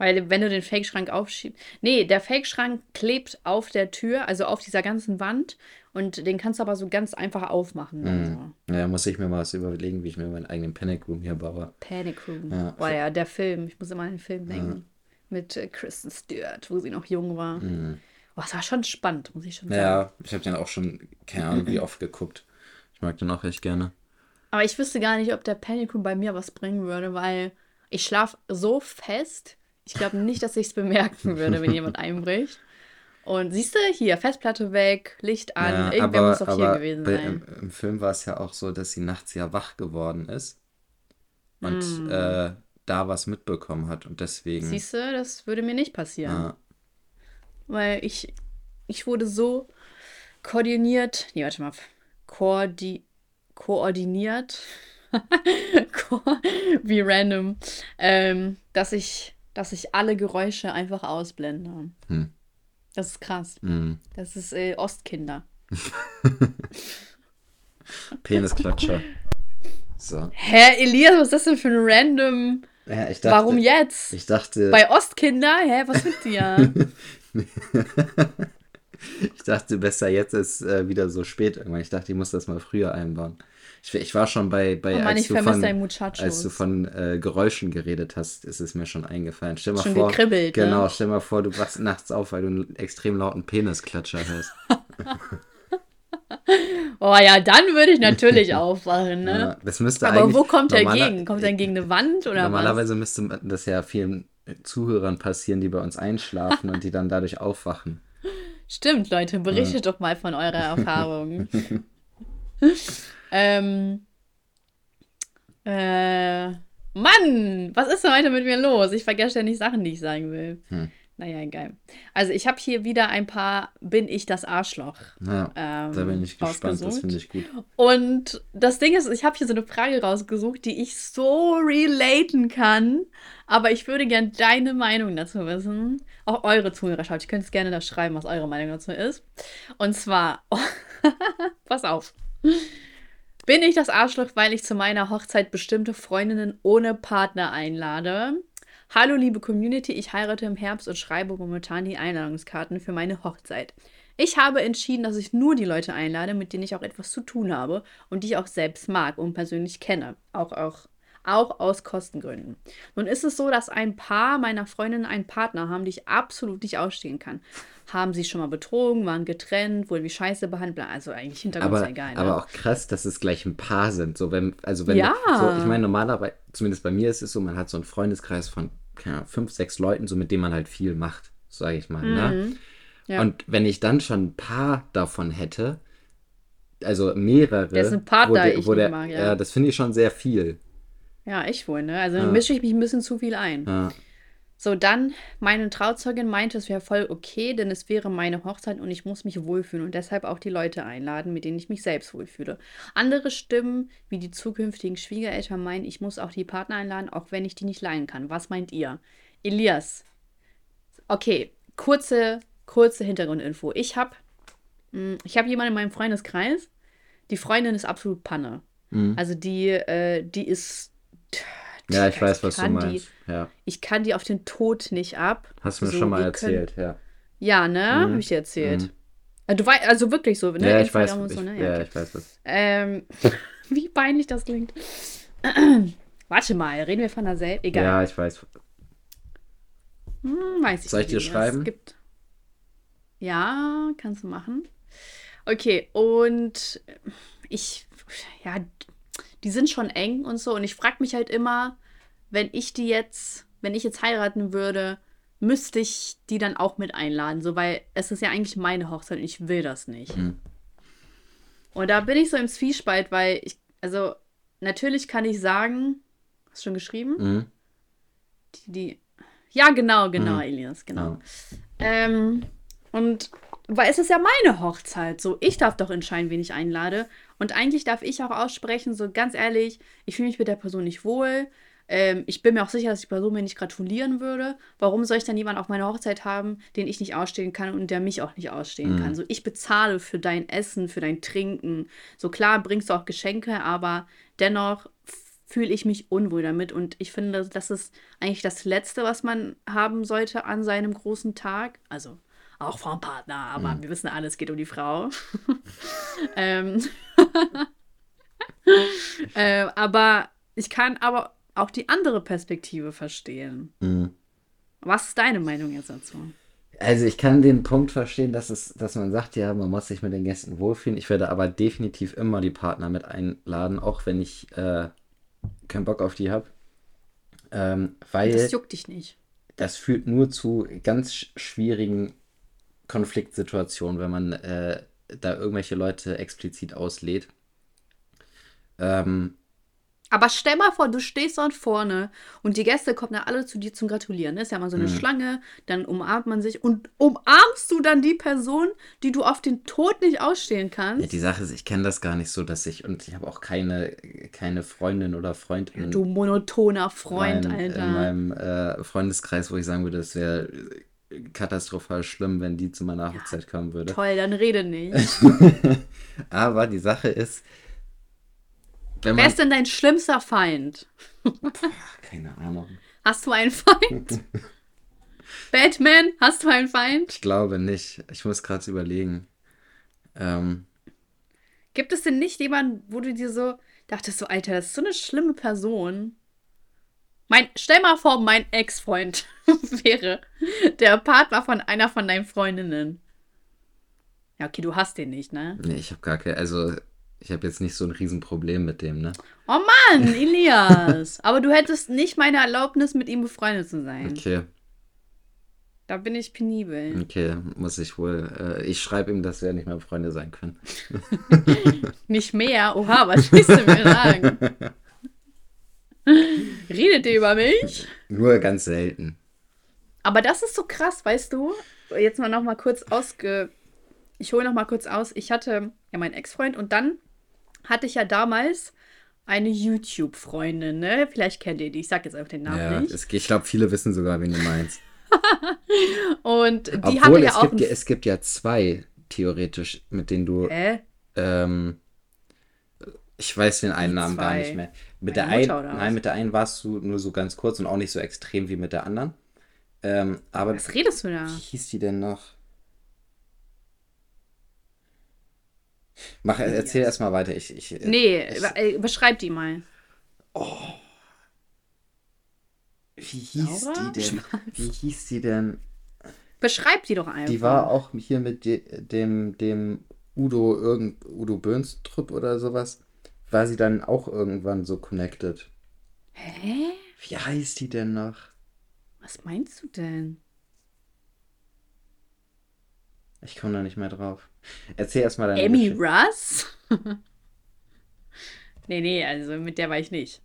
Weil wenn du den Fake-Schrank aufschiebst. Nee, der Fake-Schrank klebt auf der Tür, also auf dieser ganzen Wand. Und den kannst du aber so ganz einfach aufmachen. Dann so. Naja, muss ich mir mal was überlegen, wie ich mir meinen eigenen Panic Room hier baue. Panic Room. Ja. Boah, ja, der Film. Ich muss immer an den Film denken. Mit äh, Kristen Stewart, wo sie noch jung war. Boah, es war schon spannend, muss ich schon sagen. Naja, ich habe den auch schon, keine Ahnung, wie oft geguckt. Ich mag den auch echt gerne. Aber ich wüsste gar nicht, ob der Panic Room bei mir was bringen würde, weil ich schlafe so fest. Ich glaube nicht, dass ich es bemerken würde, wenn jemand einbricht. Und siehst du, hier, Festplatte weg, Licht an. Ja, Irgendwer aber, muss doch hier gewesen bei, sein. im, im Film war es ja auch so, dass sie nachts ja wach geworden ist und Mm. äh, da was mitbekommen hat und deswegen. Siehst du, das würde mir nicht passieren. ja, Weil ich, ich wurde so koordiniert. Nee, warte mal. Koordi koordiniert. Ko wie random. Ähm, dass ich, dass ich alle Geräusche einfach ausblende. Hm. Das ist krass. mm. Das ist äh, Ostkinder. Penisklatscher. So. Hä, Elias, was ist das denn für ein random. Ja, ich dachte, Warum jetzt? Ich dachte, Bei Ostkinder? Hä, was mit dir? ich dachte, besser jetzt ist äh, wieder so spät irgendwann. Ich dachte, ich muss das mal früher einbauen. Ich, ich war schon bei, bei Oh Mann, als, du von, als du von äh, Geräuschen geredet hast, ist es mir schon eingefallen. Stell mal Schon vor, gekribbelt, ne? genau, stell mal vor, du wachst nachts auf, weil du einen extrem lauten Penisklatscher hörst. Oh ja, dann würde ich natürlich aufwachen, ne? Ja, das müsste Aber wo kommt er gegen? Kommt er gegen eine Wand oder was? Normalerweise müsste das ja vielen Zuhörern passieren, die bei uns einschlafen und die dann dadurch aufwachen. Stimmt, Leute, berichtet doch mal von eurer Erfahrung. ähm, äh, Mann, was ist denn heute mit mir los? Ich vergesse ständig Sachen, die ich sagen will. Hm. Naja, egal. Also ich habe hier wieder ein paar Bin ich das Arschloch? Ja, Ähm, da bin ich gespannt, das finde ich gut. Und das Ding ist, ich habe hier so eine Frage rausgesucht, die ich so relaten kann. Aber ich würde gern deine Meinung dazu wissen. Auch eure Zuhörerschaft. Ihr könnt es gerne da schreiben, was eure Meinung dazu ist. Und zwar, pass auf. Bin ich das Arschloch, weil ich zu meiner Hochzeit bestimmte Freundinnen ohne Partner einlade? Hallo liebe Community, ich heirate im Herbst und schreibe momentan die Einladungskarten für meine Hochzeit. Ich habe entschieden, dass ich nur die Leute einlade, mit denen ich auch etwas zu tun habe und die ich auch selbst mag und persönlich kenne. Auch, auch, auch aus Kostengründen. Nun ist es so, dass ein paar meiner Freundinnen einen Partner haben, die ich absolut nicht ausstehen kann. Haben sie schon mal betrogen, waren getrennt, wurden wie Scheiße behandelt. Also eigentlich Hintergrund ist Aber, ja egal. Ne? aber auch krass, dass es gleich ein Paar sind. So, wenn, also wenn Ja. so, ich meine, normalerweise, zumindest bei mir ist es so, man hat so einen Freundeskreis von keine Ahnung, fünf, sechs Leuten, so mit denen man halt viel macht, sage ich mal. Ne? Mhm. Ja. Und wenn ich dann schon ein paar davon hätte, also mehrere, Dessen Partner wo der, ich wo der, mag, ja. ja, das finde ich schon sehr viel. Ja, ich wohl, ne? Also Ja. mische ich mich ein bisschen zu viel ein. Ja. So, dann, meine Trauzeugin meinte, es wäre voll okay, denn es wäre meine Hochzeit und ich muss mich wohlfühlen und deshalb auch die Leute einladen, mit denen ich mich selbst wohlfühle. Andere Stimmen, wie die zukünftigen Schwiegereltern, meinen, ich muss auch die Partner einladen, auch wenn ich die nicht leihen kann. Was meint ihr? Elias. Okay, kurze, kurze Hintergrundinfo. Ich habe ich hab jemanden in meinem Freundeskreis, die Freundin ist absolut Panne. Mhm. Also die, äh, die ist. Ja, ich weiß, was du meinst. Ja. Ich kann die auf den Tod nicht ab. Hast du mir schon mal erzählt, ja. Ja, ne? Mhm. Hab ich dir erzählt. Mhm. Äh, Du weißt, also wirklich so, ne? Ja, ich weiß. Ich, so, ne? ja, ich weiß was. Ähm, wie peinlich das klingt. Warte mal, reden wir von derselben? Egal. Ja, ich weiß. Hm, weiß ich Soll ich dir das schreiben? Gibt. Ja, kannst du machen. Okay, und ich, ja, die sind schon eng und so. Und ich frage mich halt immer, wenn ich die jetzt, wenn ich jetzt heiraten würde, müsste ich die dann auch mit einladen. So, weil es ist ja eigentlich meine Hochzeit und ich will das nicht. Mhm. Und da bin ich so im Zwiespalt, weil ich, also natürlich kann ich sagen, hast du schon geschrieben? Mhm. Die, die ja, genau, genau, Mhm. Elias, genau. Ähm, und weil es ist ja meine Hochzeit, so ich darf doch entscheiden, wen ich einlade. Und eigentlich darf ich auch aussprechen, so ganz ehrlich, ich fühle mich mit der Person nicht wohl. Ähm, ich bin mir auch sicher, dass die Person mir nicht gratulieren würde. Warum soll ich dann jemanden auf meiner Hochzeit haben, den ich nicht ausstehen kann und der mich auch nicht ausstehen Mhm. kann? So ich bezahle für dein Essen, für dein Trinken. So klar bringst du auch Geschenke, aber dennoch fühle ich mich unwohl damit. Und ich finde, das ist eigentlich das Letzte, was man haben sollte an seinem großen Tag. Also auch vom Partner, aber Mhm. wir wissen alle, es geht um die Frau. ähm, äh, aber ich kann aber auch die andere Perspektive verstehen. Mhm. Was ist deine Meinung jetzt dazu? Also ich kann den Punkt verstehen, dass es, dass man sagt, ja, man muss sich mit den Gästen wohlfühlen. Ich werde aber definitiv immer die Partner mit einladen, auch wenn ich äh, keinen Bock auf die habe. Ähm, weil Das juckt dich nicht. das führt nur zu ganz sch- schwierigen Konfliktsituationen, wenn man äh, da irgendwelche Leute explizit auslädt. Ähm, Aber stell mal vor, du stehst dort vorne und die Gäste kommen dann alle zu dir zum Gratulieren. Das ist ja mal so eine Mhm. Schlange, dann umarmt man sich und umarmst du dann die Person, die du auf den Tod nicht ausstehen kannst? ja, die Sache ist, ich kenne das gar nicht so, dass ich, und ich habe auch keine, keine Freundin oder Freund in, du monotoner Freund, meinem, Alter. in meinem äh, Freundeskreis, wo ich sagen würde, es wäre katastrophal schlimm, wenn die zu meiner Hochzeit kommen würde. Toll, dann rede nicht. Aber die Sache ist, Wer man. ist denn dein schlimmster Feind? Keine Ahnung. Hast du einen Feind? Batman, hast du einen Feind? Ich glaube nicht. Ich muss gerade überlegen. Ähm, Gibt es denn nicht jemanden, wo du dir so dachtest, so, Alter, das ist so eine schlimme Person? Mein, stell mal vor, mein Ex-Freund wäre der Partner von einer von deinen Freundinnen. Ja, okay, du hast den nicht, ne? nee, ich habe gar keine. Also, ich habe jetzt nicht so ein Riesenproblem mit dem, ne? Oh Mann, Elias. Aber du hättest nicht meine Erlaubnis, mit ihm befreundet zu sein. Okay, Da bin ich penibel. okay, muss ich wohl. Äh, ich schreibe ihm, dass wir nicht mehr Freunde sein können. Nicht mehr? Oha, was willst du mir sagen? Redet ihr über mich? Nur ganz selten. Aber das ist so krass, weißt du? Jetzt mal noch mal kurz ausge... Ich hole noch mal kurz aus. Ich hatte ja meinen Ex-Freund und dann hatte ich ja damals eine YouTube-Freundin, ne? Vielleicht kennt ihr die. Ich sag jetzt einfach den Namen Ja, nicht. es, ich glaube, viele wissen sogar, wen du meinst. Und die Obwohl, hatte ja es, auch gibt es gibt ja zwei, theoretisch, mit denen du. Hä? Ähm, ich weiß den einen Namen gar nicht mehr. Mit der einen, nein, mit der einen warst du nur so ganz kurz und auch nicht so extrem wie mit der anderen. Ähm, aber Was redest du da? wie hieß die denn noch? Mach, erzähl erst mal weiter. Ich, ich, Nee, ich, äh, beschreib die mal. wie hieß Laura? die denn? Wie hieß die denn? Beschreib die doch einfach. Die war auch hier mit de, dem, dem Udo, irgend, Udo Böhnstrup oder sowas. War sie dann auch irgendwann so connected? Hä? Wie heißt die denn noch? Was meinst du denn? Ich komme da nicht mehr drauf. Erzähl erst mal deine Amy Geschichte. Russ? nee, nee, also mit der war ich nicht.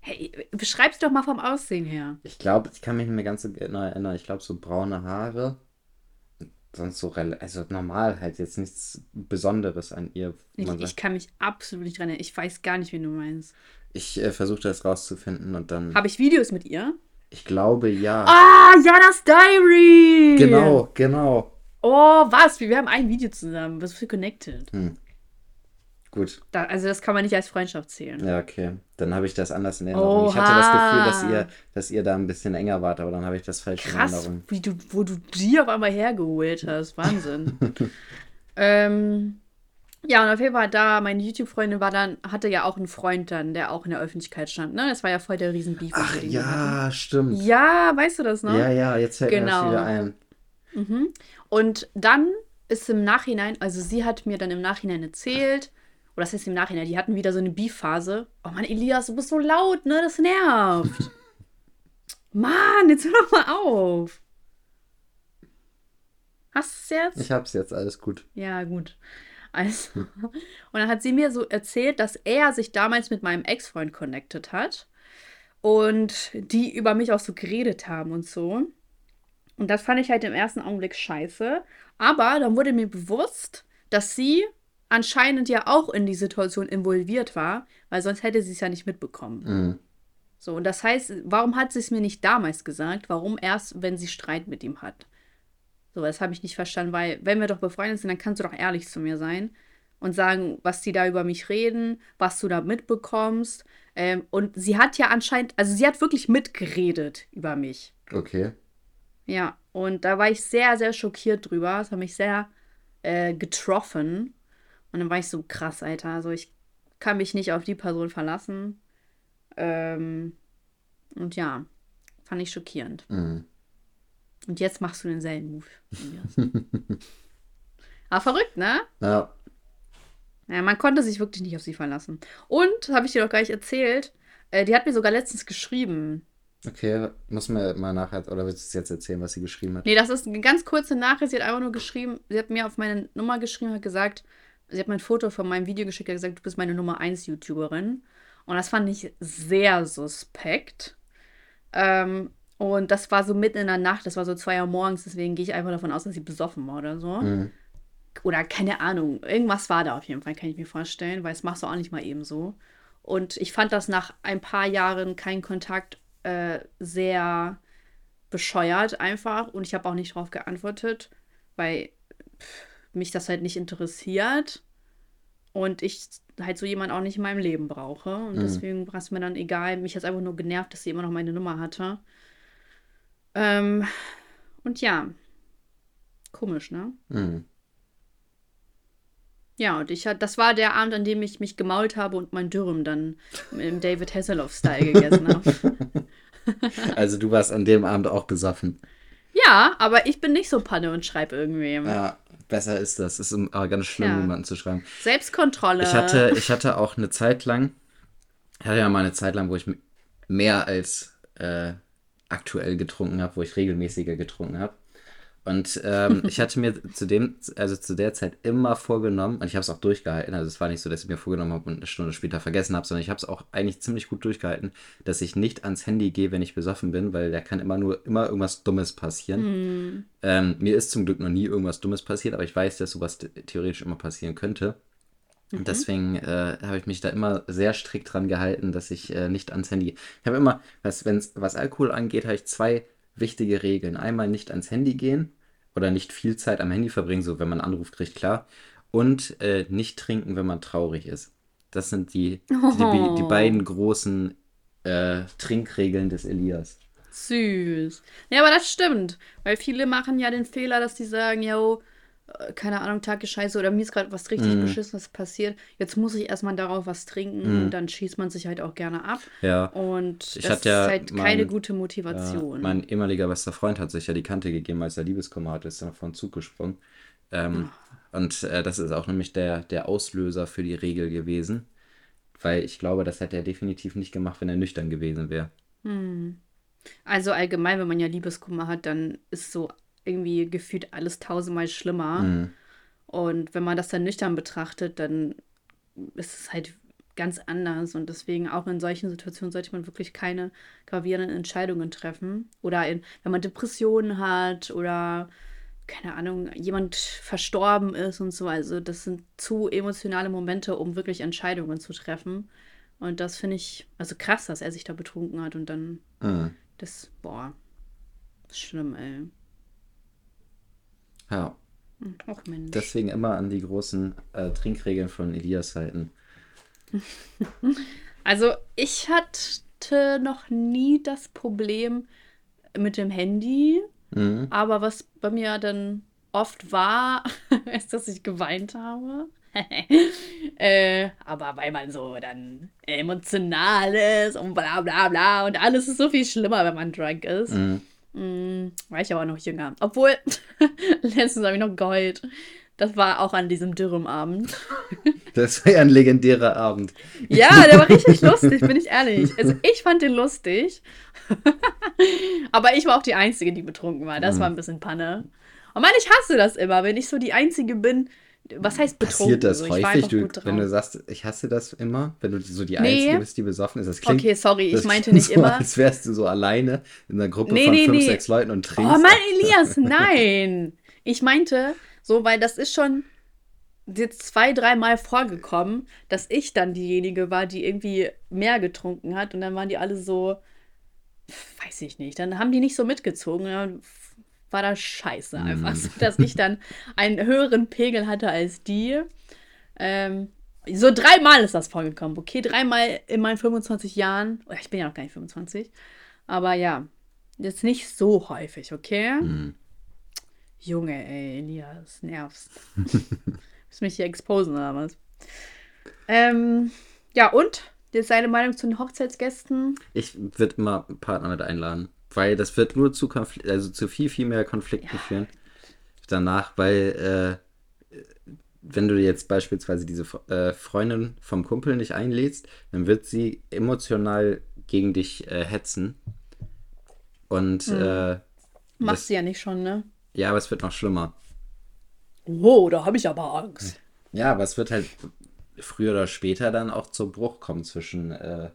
Hey, beschreib's doch mal vom Aussehen her. Ich glaube, ich kann mich nicht mehr ganz so genau erinnern. Ich glaube, so braune Haare. Sonst so, also normal halt jetzt nichts Besonderes an ihr. Ich, ich kann mich absolut nicht dran erinnern. Ich weiß gar nicht, wen du meinst. Ich äh, versuche das rauszufinden und dann. Habe ich Videos mit ihr? Ich glaube ja. Ah, Janas Diary! Genau, genau. Oh, was? Wir wir haben ein Video zusammen. Was für connected. Hm. Gut. Da, also das kann man nicht als Freundschaft zählen. Ja, okay. Dann habe ich das anders in Erinnerung. Ich hatte das Gefühl, dass ihr, dass ihr da ein bisschen enger wart, aber dann habe ich das falsch in Krass, Erinnerung. wie du, wo du die auf einmal hergeholt hast. Wahnsinn. ähm, ja, und auf jeden Fall da, meine YouTube-Freundin war dann, hatte ja auch einen Freund dann, der auch in der Öffentlichkeit stand, ne? Das war ja voll der Riesenbeef. Ach ja, stimmt. Ja, weißt du das noch? Ja, ja, jetzt fällt mir Genau. das wieder ein. Mhm. Und dann ist im Nachhinein, also sie hat mir dann im Nachhinein erzählt, oder das heißt im Nachhinein, die hatten wieder so eine Beef-Phase. Oh Mann, Elias, du bist so laut, ne? Das nervt. Mann, jetzt hör doch mal auf. Hast du es jetzt? Ich hab's jetzt, alles gut. Ja, gut. Also, und dann hat sie mir so erzählt, dass er sich damals mit meinem Ex-Freund connected hat und die über mich auch so geredet haben und so. Und das fand ich halt im ersten Augenblick scheiße. Aber dann wurde mir bewusst, dass sie anscheinend ja auch in die Situation involviert war, weil sonst hätte sie es ja nicht mitbekommen. Mhm. So, und das heißt, warum hat sie es mir nicht damals gesagt? Warum erst, wenn sie Streit mit ihm hat? So, das habe ich nicht verstanden, weil, wenn wir doch befreundet sind, dann kannst du doch ehrlich zu mir sein und sagen, was die da über mich reden, was du da mitbekommst. Ähm, und sie hat ja anscheinend, also sie hat wirklich mitgeredet über mich. Okay. Ja, und da war ich sehr, sehr schockiert drüber. Das hat mich sehr äh, getroffen. Und dann war ich so krass, Alter. Also ich kann mich nicht auf die Person verlassen. Ähm, und ja, fand ich schockierend. Mhm. Und jetzt machst du denselben Move. Aber verrückt, ne? Ja. Ja, man konnte sich wirklich nicht auf sie verlassen. Und, habe ich dir doch gar nicht erzählt, äh, die hat mir sogar letztens geschrieben. Okay, muss mir mal nachher, oder willst du es jetzt erzählen, was sie geschrieben hat? Nee, das ist eine ganz kurze Nachricht. Sie hat einfach nur geschrieben, sie hat mir auf meine Nummer geschrieben, hat gesagt, sie hat mir ein Foto von meinem Video geschickt, hat gesagt, du bist meine Nummer 1 YouTuberin. Und das fand ich sehr suspekt. Ähm, und das war so mitten in der Nacht, das war so zwei Uhr morgens, deswegen gehe ich einfach davon aus, dass sie besoffen war oder so. Mhm. Oder keine Ahnung, irgendwas war da auf jeden Fall, kann ich mir vorstellen, weil es machst du auch nicht mal eben so. Und ich fand das nach ein paar Jahren kein Kontakt äh, sehr bescheuert einfach. Und ich habe auch nicht darauf geantwortet, weil pff, mich das halt nicht interessiert. Und ich halt so jemand auch nicht in meinem Leben brauche. Und Mhm. deswegen war es mir dann egal. Mich hat es einfach nur genervt, dass sie immer noch meine Nummer hatte. Ähm, und ja, komisch, ne? Mhm. Ja, und ich hat, das war der Abend, an dem ich mich gemault habe und mein Dürüm dann im David Hasselhoff-Style gegessen habe. Also du warst an dem Abend auch besoffen. Ja, aber ich bin nicht so Panne und schreibe irgendwem. Ja, besser ist das. Ist aber ganz schlimm, Ja. jemanden zu schreiben. Selbstkontrolle. Ich hatte, ich hatte auch eine Zeit lang, ich hatte ja mal eine Zeit lang, wo ich mehr als äh, aktuell getrunken habe, wo ich regelmäßiger getrunken habe. Und ähm, ich hatte mir zu dem, also zu der Zeit immer vorgenommen, und ich habe es auch durchgehalten, also es war nicht so, dass ich mir vorgenommen habe und eine Stunde später vergessen habe, sondern ich habe es auch eigentlich ziemlich gut durchgehalten, dass ich nicht ans Handy gehe, wenn ich besoffen bin, weil da kann immer nur immer irgendwas Dummes passieren. Ähm, mir ist zum Glück noch nie irgendwas Dummes passiert, aber ich weiß, dass sowas the- theoretisch immer passieren könnte. Und deswegen äh, habe ich mich da immer sehr strikt dran gehalten, dass ich äh, nicht ans Handy. Ich habe immer, was, wenn's, was Alkohol angeht, habe ich zwei wichtige Regeln. Einmal nicht ans Handy gehen oder nicht viel Zeit am Handy verbringen, so wenn man anruft, kriegt klar. Und äh, nicht trinken, wenn man traurig ist. Das sind die, die, die, die beiden großen äh, Trinkregeln des Elias. Süß. Ja, aber das stimmt. Weil viele machen ja den Fehler, dass die sagen, yo, keine Ahnung, Tag ist scheiße oder mir ist gerade was richtig Mhm. Beschissenes passiert. Jetzt muss ich erstmal darauf was trinken Mhm. und dann schießt man sich halt auch gerne ab. Ja. Und Ich das hatte ja ist halt mein- keine gute Ja, Motivation. mein ehemaliger bester Freund hat sich ja die Kante gegeben, als er Liebeskummer hatte, ist dann auf den Zug gesprungen. Ähm, Und äh, das ist auch nämlich der, der Auslöser für die Regel gewesen. Weil ich glaube, das hätte er definitiv nicht gemacht, wenn er nüchtern gewesen wäre. Also allgemein, wenn man ja Liebeskummer hat, dann ist so irgendwie gefühlt alles tausendmal schlimmer. Mhm. Und wenn man das dann nüchtern betrachtet, dann ist es halt ganz anders. Und deswegen auch in solchen Situationen sollte man wirklich keine gravierenden Entscheidungen treffen. Oder in, wenn man Depressionen hat oder keine Ahnung, jemand verstorben ist und so. Also das sind zu emotionale Momente, um wirklich Entscheidungen zu treffen. Und das finde ich, also krass, dass er sich da betrunken hat und dann Mhm. das, boah, schlimm, ey. Ja. Ach Mensch. Deswegen immer an die großen äh, Trinkregeln von Elias halten. Also ich hatte noch nie das Problem mit dem Handy, Mhm. aber was bei mir dann oft war, ist, dass ich geweint habe. äh, aber weil man so dann emotional ist und bla bla bla und alles ist so viel schlimmer, wenn man drunk ist. Mhm. Mm, war ich aber noch jünger. Obwohl, letztens habe ich noch geheult. Das war auch an diesem Dürrem-Abend. Das war ja ein legendärer Abend. Ja, der war richtig lustig, bin ich ehrlich. Also ich fand den lustig. Aber ich war auch die Einzige, die betrunken war. Das war ein bisschen Panne. Und Mann, ich hasse das immer, wenn ich so die Einzige bin. Was heißt betrunken? Passiert das so, ich war häufig, du, wenn du sagst, ich hasse das immer, wenn du so die Nee. Einzige bist, die besoffen ist? Das klingt, Okay, sorry, ich meinte nicht so, immer. als wärst du so alleine in einer Gruppe Nee, von nee, fünf, sechs Leuten und trinkst. Oh Mann, Elias, nein! Ich meinte, so, weil das ist schon jetzt zwei, dreimal vorgekommen, dass ich dann diejenige war, die irgendwie mehr getrunken hat und dann waren die alle so, weiß ich nicht, dann haben die nicht so mitgezogen. Dann war das scheiße einfach, so, dass ich dann einen höheren Pegel hatte als die. Ähm, so dreimal ist das vorgekommen, okay? Dreimal in meinen 25 Jahren. Ich bin ja noch gar nicht 25. Aber ja, jetzt nicht so häufig, okay? Mhm. Junge, ey, Elias, nervst. Willst mich hier exposen oder was? Ähm, ja, und? Jetzt seine Meinung zu den Hochzeitsgästen? Ich würde immer Partner mit einladen, weil das wird nur zu Konfl also zu viel, viel mehr Konflikten führen danach, weil äh, wenn du jetzt beispielsweise diese äh, Freundin vom Kumpel nicht einlädst, dann wird sie emotional gegen dich äh, hetzen. Und Machst Das- du ja nicht schon, ne? ja, aber es wird noch schlimmer. Oh, da habe ich aber Angst. Ja, aber es wird halt früher oder später dann auch zum Bruch kommen zwischen äh,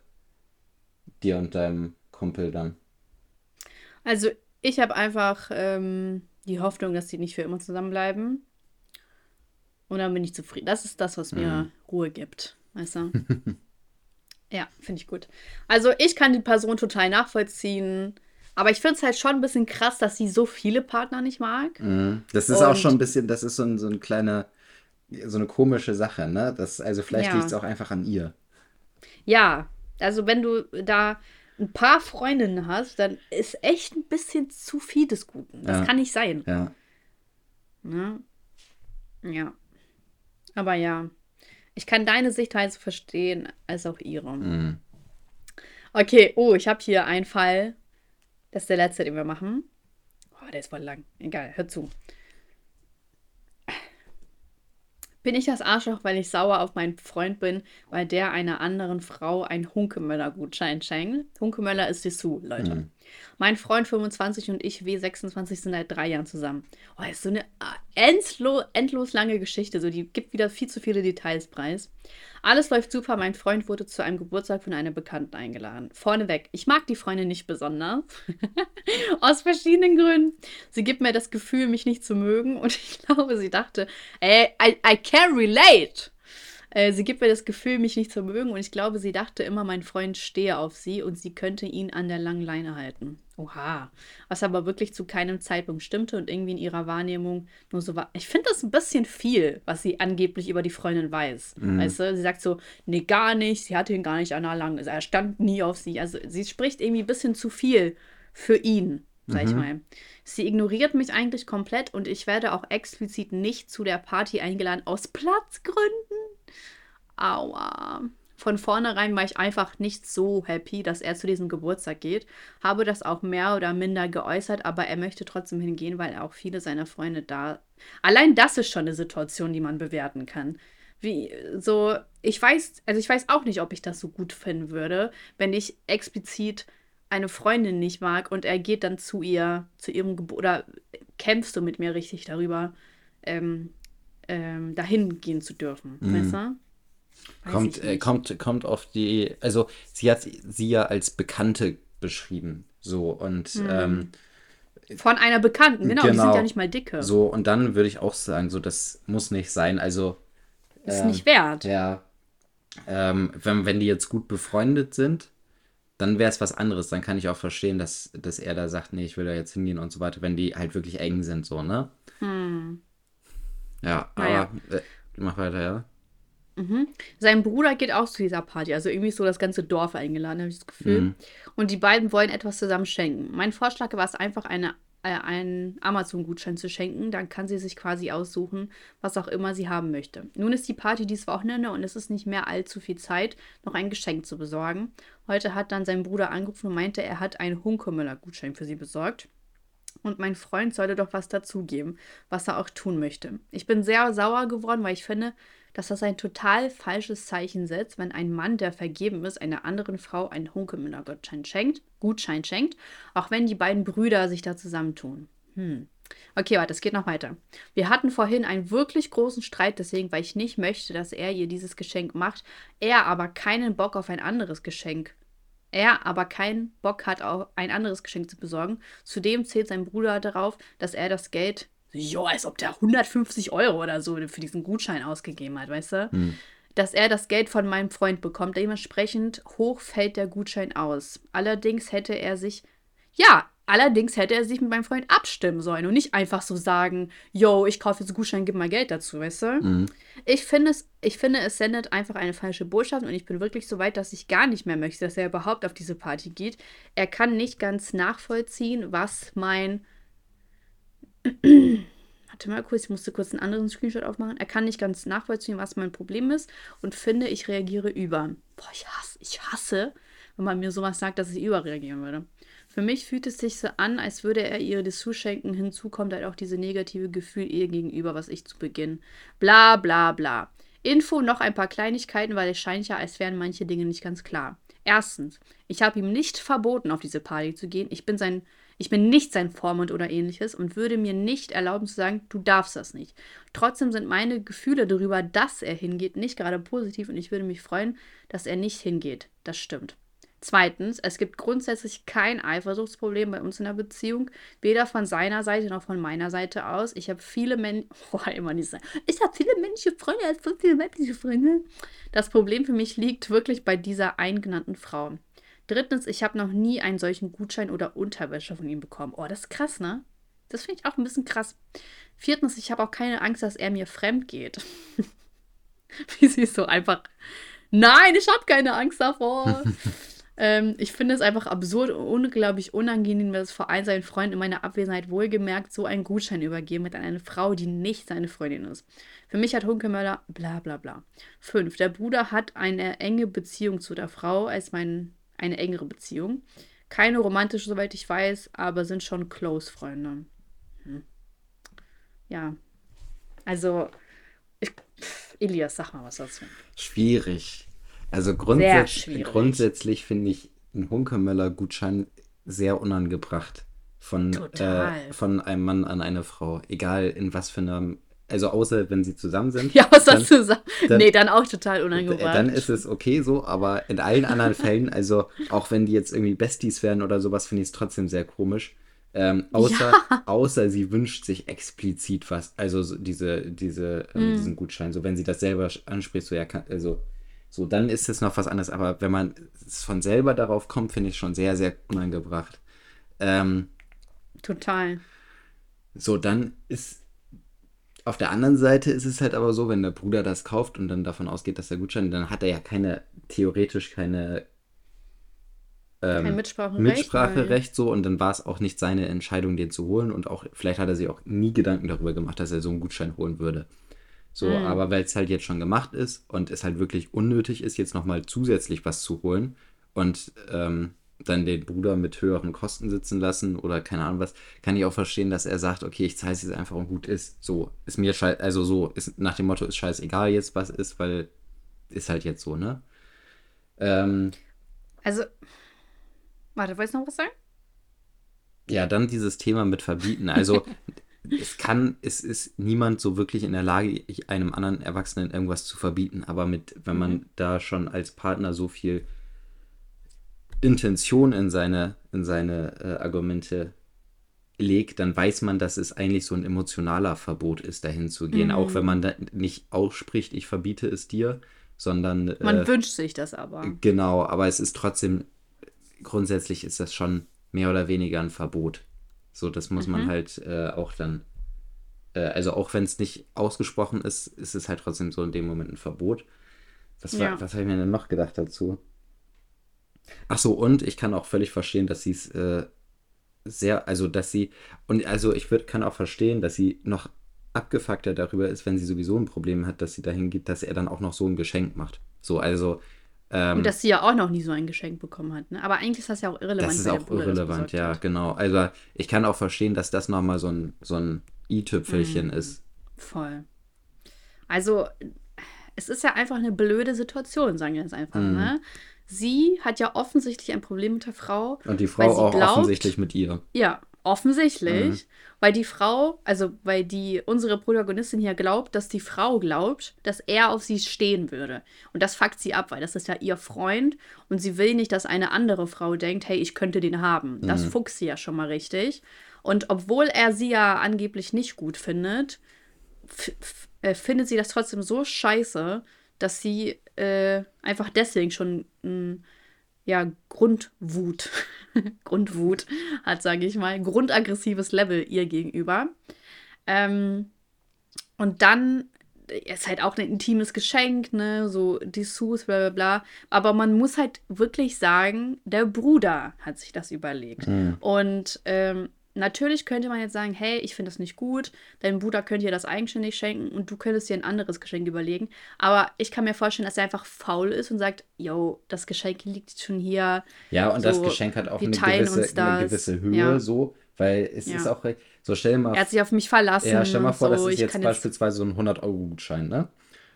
dir und deinem Kumpel dann. Also, ich habe einfach ähm, die Hoffnung, dass die nicht für immer zusammenbleiben. Und dann bin ich zufrieden. Das ist das, was mir Ruhe gibt. Weißt du? ja, finde ich gut. Also, ich kann die Person total nachvollziehen. Aber ich finde es halt schon ein bisschen krass, dass sie so viele Partner nicht mag. Mhm. Das ist auch Und- schon ein bisschen, das ist so ein, so ein kleiner, so eine komische Sache, ne? Das, also vielleicht Ja. liegt es auch einfach an ihr. Ja, also wenn du da ein paar Freundinnen hast, dann ist echt ein bisschen zu viel des Guten. Das Ja. kann nicht sein. Ja. Ne? Ja. Aber ja, ich kann deine Sichtweise verstehen, als auch ihre. Mhm. Okay, oh, ich habe hier einen Fall. Das ist der letzte, den wir machen. Oh, der ist voll lang. Egal, hör zu. Bin ich das Arschloch, weil ich sauer auf meinen Freund bin, weil der einer anderen Frau einen Hunkemöller-Gutschein schenkt? Hunkemöller ist Dessous, Leute. Mhm. Mein Freund 25 und ich W26 sind seit drei Jahren zusammen. Oh, ist so eine ah, endlos, endlos lange Geschichte. So, die gibt wieder viel zu viele Details preis. Alles läuft super. Mein Freund wurde zu einem Geburtstag von einer Bekannten eingeladen. Vorneweg, ich mag die Freundin nicht besonders. Aus verschiedenen Gründen. Sie gibt mir das Gefühl, mich nicht zu mögen. Und ich glaube, sie dachte, ey, I, I can relate. Äh, sie gibt mir das Gefühl, mich nicht zu mögen. Und ich glaube, sie dachte immer, mein Freund stehe auf sie und sie könnte ihn an der langen Leine halten. Oha. Was aber wirklich zu keinem Zeitpunkt stimmte und irgendwie in ihrer Wahrnehmung nur so war. Ich finde das ein bisschen viel, was sie angeblich über die Freundin weiß. Weißt du, sie sagt so, nee, gar nicht, sie hatte ihn gar nicht an der langen, er stand nie auf sie. Also sie spricht irgendwie ein bisschen zu viel für ihn, sag ich mal. Sie ignoriert mich eigentlich komplett und ich werde auch explizit nicht zu der Party eingeladen aus Platzgründen. Aua. Von vornherein war ich einfach nicht so happy, dass er zu diesem Geburtstag geht. Habe das auch mehr oder minder geäußert, aber er möchte trotzdem hingehen, weil auch viele seiner Freunde da. Allein das ist schon eine Situation, die man bewerten kann. Wie so, ich weiß, also ich weiß auch nicht, ob ich das so gut finden würde, wenn ich explizit eine Freundin nicht mag und er geht dann zu ihr, zu ihrem Geburt, oder kämpfst du mit mir richtig darüber, ähm, ähm, dahin gehen zu dürfen, weißt du? Weiß Kommt, äh, kommt, kommt auf die, also sie hat sie ja als Bekannte beschrieben. So und Mhm. ähm, Von einer Bekannten, genau, die sind Genau. ja nicht mal dicke. so und dann würde ich auch sagen, so das muss nicht sein. Also Ist ähm, nicht wert. Ja. Ähm, wenn, wenn die jetzt gut befreundet sind, dann wäre es was anderes. Dann kann ich auch verstehen, dass, dass er da sagt, nee, ich will da jetzt hingehen und so weiter, wenn die halt wirklich eng sind, so, ne? Ja, Naja. aber äh, mach weiter, ja. Sein Bruder geht auch zu dieser Party, also irgendwie ist so das ganze Dorf eingeladen, habe ich das Gefühl. Mhm. Und die beiden wollen etwas zusammen schenken. Mein Vorschlag war es einfach, eine, äh, einen Amazon-Gutschein zu schenken. Dann kann sie sich quasi aussuchen, was auch immer sie haben möchte. Nun ist die Party dieses Wochenende und es ist nicht mehr allzu viel Zeit, noch ein Geschenk zu besorgen. Heute hat dann sein Bruder angerufen und meinte, er hat einen Hunkemüller-Gutschein für sie besorgt. Und mein Freund sollte doch was dazugeben, was er auch tun möchte. Ich bin sehr sauer geworden, weil ich finde, dass das ein total falsches Zeichen setzt, wenn ein Mann, der vergeben ist, einer anderen Frau einen Hunkemüller-Gutschein schenkt, Gutschein schenkt, auch wenn die beiden Brüder sich da zusammentun. Hm. Okay, warte, es geht noch weiter. Wir hatten vorhin einen wirklich großen Streit deswegen, weil ich nicht möchte, dass er ihr dieses Geschenk macht, er aber keinen Bock auf ein anderes Geschenk er aber keinen Bock hat, auch ein anderes Geschenk zu besorgen. Zudem zählt sein Bruder darauf, dass er das Geld, jo, als ob der 150 Euro oder so für diesen Gutschein ausgegeben hat, weißt du? Dass er das Geld von meinem Freund bekommt. Dementsprechend hoch fällt der Gutschein aus. Allerdings hätte er sich, ja, allerdings hätte er sich mit meinem Freund abstimmen sollen und nicht einfach so sagen, yo, ich kaufe jetzt einen Gutschein, gib mal Geld dazu, weißt du? Ich finde, es, ich finde, es sendet einfach eine falsche Botschaft und ich bin wirklich so weit, dass ich gar nicht mehr möchte, dass er überhaupt auf diese Party geht. Er kann nicht ganz nachvollziehen, was mein. Warte mal kurz, ich musste kurz einen anderen Screenshot aufmachen. Er kann nicht ganz nachvollziehen, was mein Problem ist und finde, ich reagiere über. Boah, ich hasse, ich hasse, wenn man mir sowas sagt, dass ich überreagieren würde. Für mich fühlt es sich so an, als würde er ihr das zuschenken. Hinzu kommt halt auch diese negative Gefühl ihr gegenüber, was ich zu Beginn. Bla bla bla. Info noch ein paar Kleinigkeiten, weil es scheint ja, als wären manche Dinge nicht ganz klar. Erstens, ich habe ihm nicht verboten, auf diese Party zu gehen. Ich bin sein, ich bin nicht sein Vormund oder ähnliches und würde mir nicht erlauben zu sagen, du darfst das nicht. Trotzdem sind meine Gefühle darüber, dass er hingeht, nicht gerade positiv und ich würde mich freuen, dass er nicht hingeht. Das stimmt. Zweitens, es gibt grundsätzlich kein Eifersuchtsproblem bei uns in der Beziehung, weder von seiner Seite noch von meiner Seite aus. Ich habe viele Menschen, oh, immer nicht sagen, ich habe viele männliche Freunde als so viele weibliche Freunde. Das Problem für mich liegt wirklich bei dieser eingenannten Frau. Drittens, ich habe noch nie einen solchen Gutschein oder Unterwäsche von ihm bekommen. Oh, das ist krass, ne? Das finde ich auch ein bisschen krass. Viertens, ich habe auch keine Angst, dass er mir fremd geht. Wie sie so einfach. Nein, ich habe keine Angst davor. ähm, ich finde es einfach absurd und unglaublich unangenehm, dass vor allem sein Freund in meiner Abwesenheit wohlgemerkt so einen Gutschein übergeben mit an eine Frau, die nicht seine Freundin ist. Für mich hat Hunkemöller bla bla bla. Fünf. Der Bruder hat eine enge Beziehung zu der Frau, als mein, eine engere Beziehung. Keine romantische, soweit ich weiß, aber sind schon Close-Freunde. Hm. Ja. Also, ich, Elias, sag mal was dazu. Schwierig. Also grundsätz grundsätzlich finde ich einen Hunkemöller-Gutschein sehr unangebracht von, Total. äh, von einem Mann an eine Frau. Egal in was für einer. Also außer wenn sie zusammen sind. Ja, was dann, dazu sagen? dann- Nee, dann auch total unangebracht. dann ist es okay so, aber in allen anderen Fällen, also auch wenn die jetzt irgendwie Besties wären oder sowas, finde ich es trotzdem sehr komisch. Ähm, außer, außer sie wünscht sich explizit was, also so diese, diese, ähm, diesen Gutschein. So, wenn sie das selber anspricht, so ja, kann, also so, dann ist es noch was anderes. Aber wenn man es von selber darauf kommt, finde ich schon sehr, sehr unangebracht. Ähm, Total. so, dann ist auf der anderen Seite ist es halt aber so, wenn der Bruder das kauft und dann davon ausgeht, dass der Gutschein, dann hat er ja keine, theoretisch keine ähm, Kein Mitspracherecht. Mitspracherecht so und dann war es auch nicht seine Entscheidung, den zu holen und auch, vielleicht hat er sich auch nie Gedanken darüber gemacht, dass er so einen Gutschein holen würde. So, Mhm. aber weil es halt jetzt schon gemacht ist und es halt wirklich unnötig ist, jetzt nochmal zusätzlich was zu holen und ähm, dann den Bruder mit höheren Kosten sitzen lassen oder keine Ahnung was, kann ich auch verstehen, dass er sagt, okay, ich zahle es jetzt einfach und gut ist. So, ist mir scheiß, also so, ist nach dem Motto, ist scheißegal jetzt, was ist, weil ist halt jetzt so, ne? Ähm, Also, warte, wolltest du noch was sagen? Ja, dann dieses Thema mit verbieten. Also es kann, es ist niemand so wirklich in der Lage, einem anderen Erwachsenen irgendwas zu verbieten. Aber mit, wenn man da schon als Partner so viel Intention in seine, in seine äh, Argumente legt, dann weiß man, dass es eigentlich so ein emotionaler Verbot ist, dahin zu gehen. Auch wenn man da nicht ausspricht, ich verbiete es dir, sondern Man äh, wünscht sich das aber. Genau, aber es ist trotzdem, grundsätzlich ist das schon mehr oder weniger ein Verbot. So, das muss man halt äh, auch dann äh, also auch wenn es nicht ausgesprochen ist, ist es halt trotzdem so in dem Moment ein Verbot. Was, Ja. was habe ich mir denn noch gedacht dazu? Ach so, und ich kann auch völlig verstehen, dass sie es äh, sehr, also dass sie, und also ich würd, kann auch verstehen, dass sie noch abgefuckter darüber ist, wenn sie sowieso ein Problem hat, dass sie dahin geht, dass er dann auch noch so ein Geschenk macht. So, also, ähm, Und dass sie ja auch noch nie so ein Geschenk bekommen hat. Ne? Aber eigentlich ist das ja auch irrelevant. das ist auch Bruder irrelevant, ja, hat. genau. Also ich kann auch verstehen, dass das nochmal so ein, so ein i-Tüpfelchen Mhm. ist. Voll. Also, es ist ja einfach eine blöde Situation, sagen wir jetzt einfach, Mhm. ne? Sie hat ja offensichtlich ein Problem mit der Frau. Und die Frau auch glaubt- offensichtlich mit ihr. Ja, offensichtlich. Weil die Frau, also weil die unsere Protagonistin hier glaubt, dass die Frau glaubt, dass er auf sie stehen würde. Und das fuckt sie ab, weil das ist ja ihr Freund und sie will nicht, dass eine andere Frau denkt, hey, ich könnte den haben. Das fuchst sie ja schon mal richtig. Und obwohl er sie ja angeblich nicht gut findet, äh, findet sie das trotzdem so scheiße, dass sie äh, einfach deswegen schon mh, ja, Grundwut, Grundwut hat, sage ich mal, grundaggressives Level ihr gegenüber. Ähm, und dann ist halt auch ein intimes Geschenk, ne, so Dessous, bla bla bla. Aber man muss halt wirklich sagen, der Bruder hat sich das überlegt. Und ähm, natürlich könnte man jetzt sagen, hey, ich finde das nicht gut, dein Bruder könnte dir das eigenständig schenken und du könntest dir ein anderes Geschenk überlegen. Aber ich kann mir vorstellen, dass er einfach faul ist und sagt, yo, das Geschenk liegt schon hier. Ja, und das So, Geschenk hat auch eine gewisse, eine das. gewisse Höhe, Ja. so, weil es Ja. ist auch, so stell mal Er hat sich auf mich verlassen. Ja, stell mal vor, das so. ist ich jetzt kann jetzt Mhm. beispielsweise so ein 100-Euro-Gutschein, ne?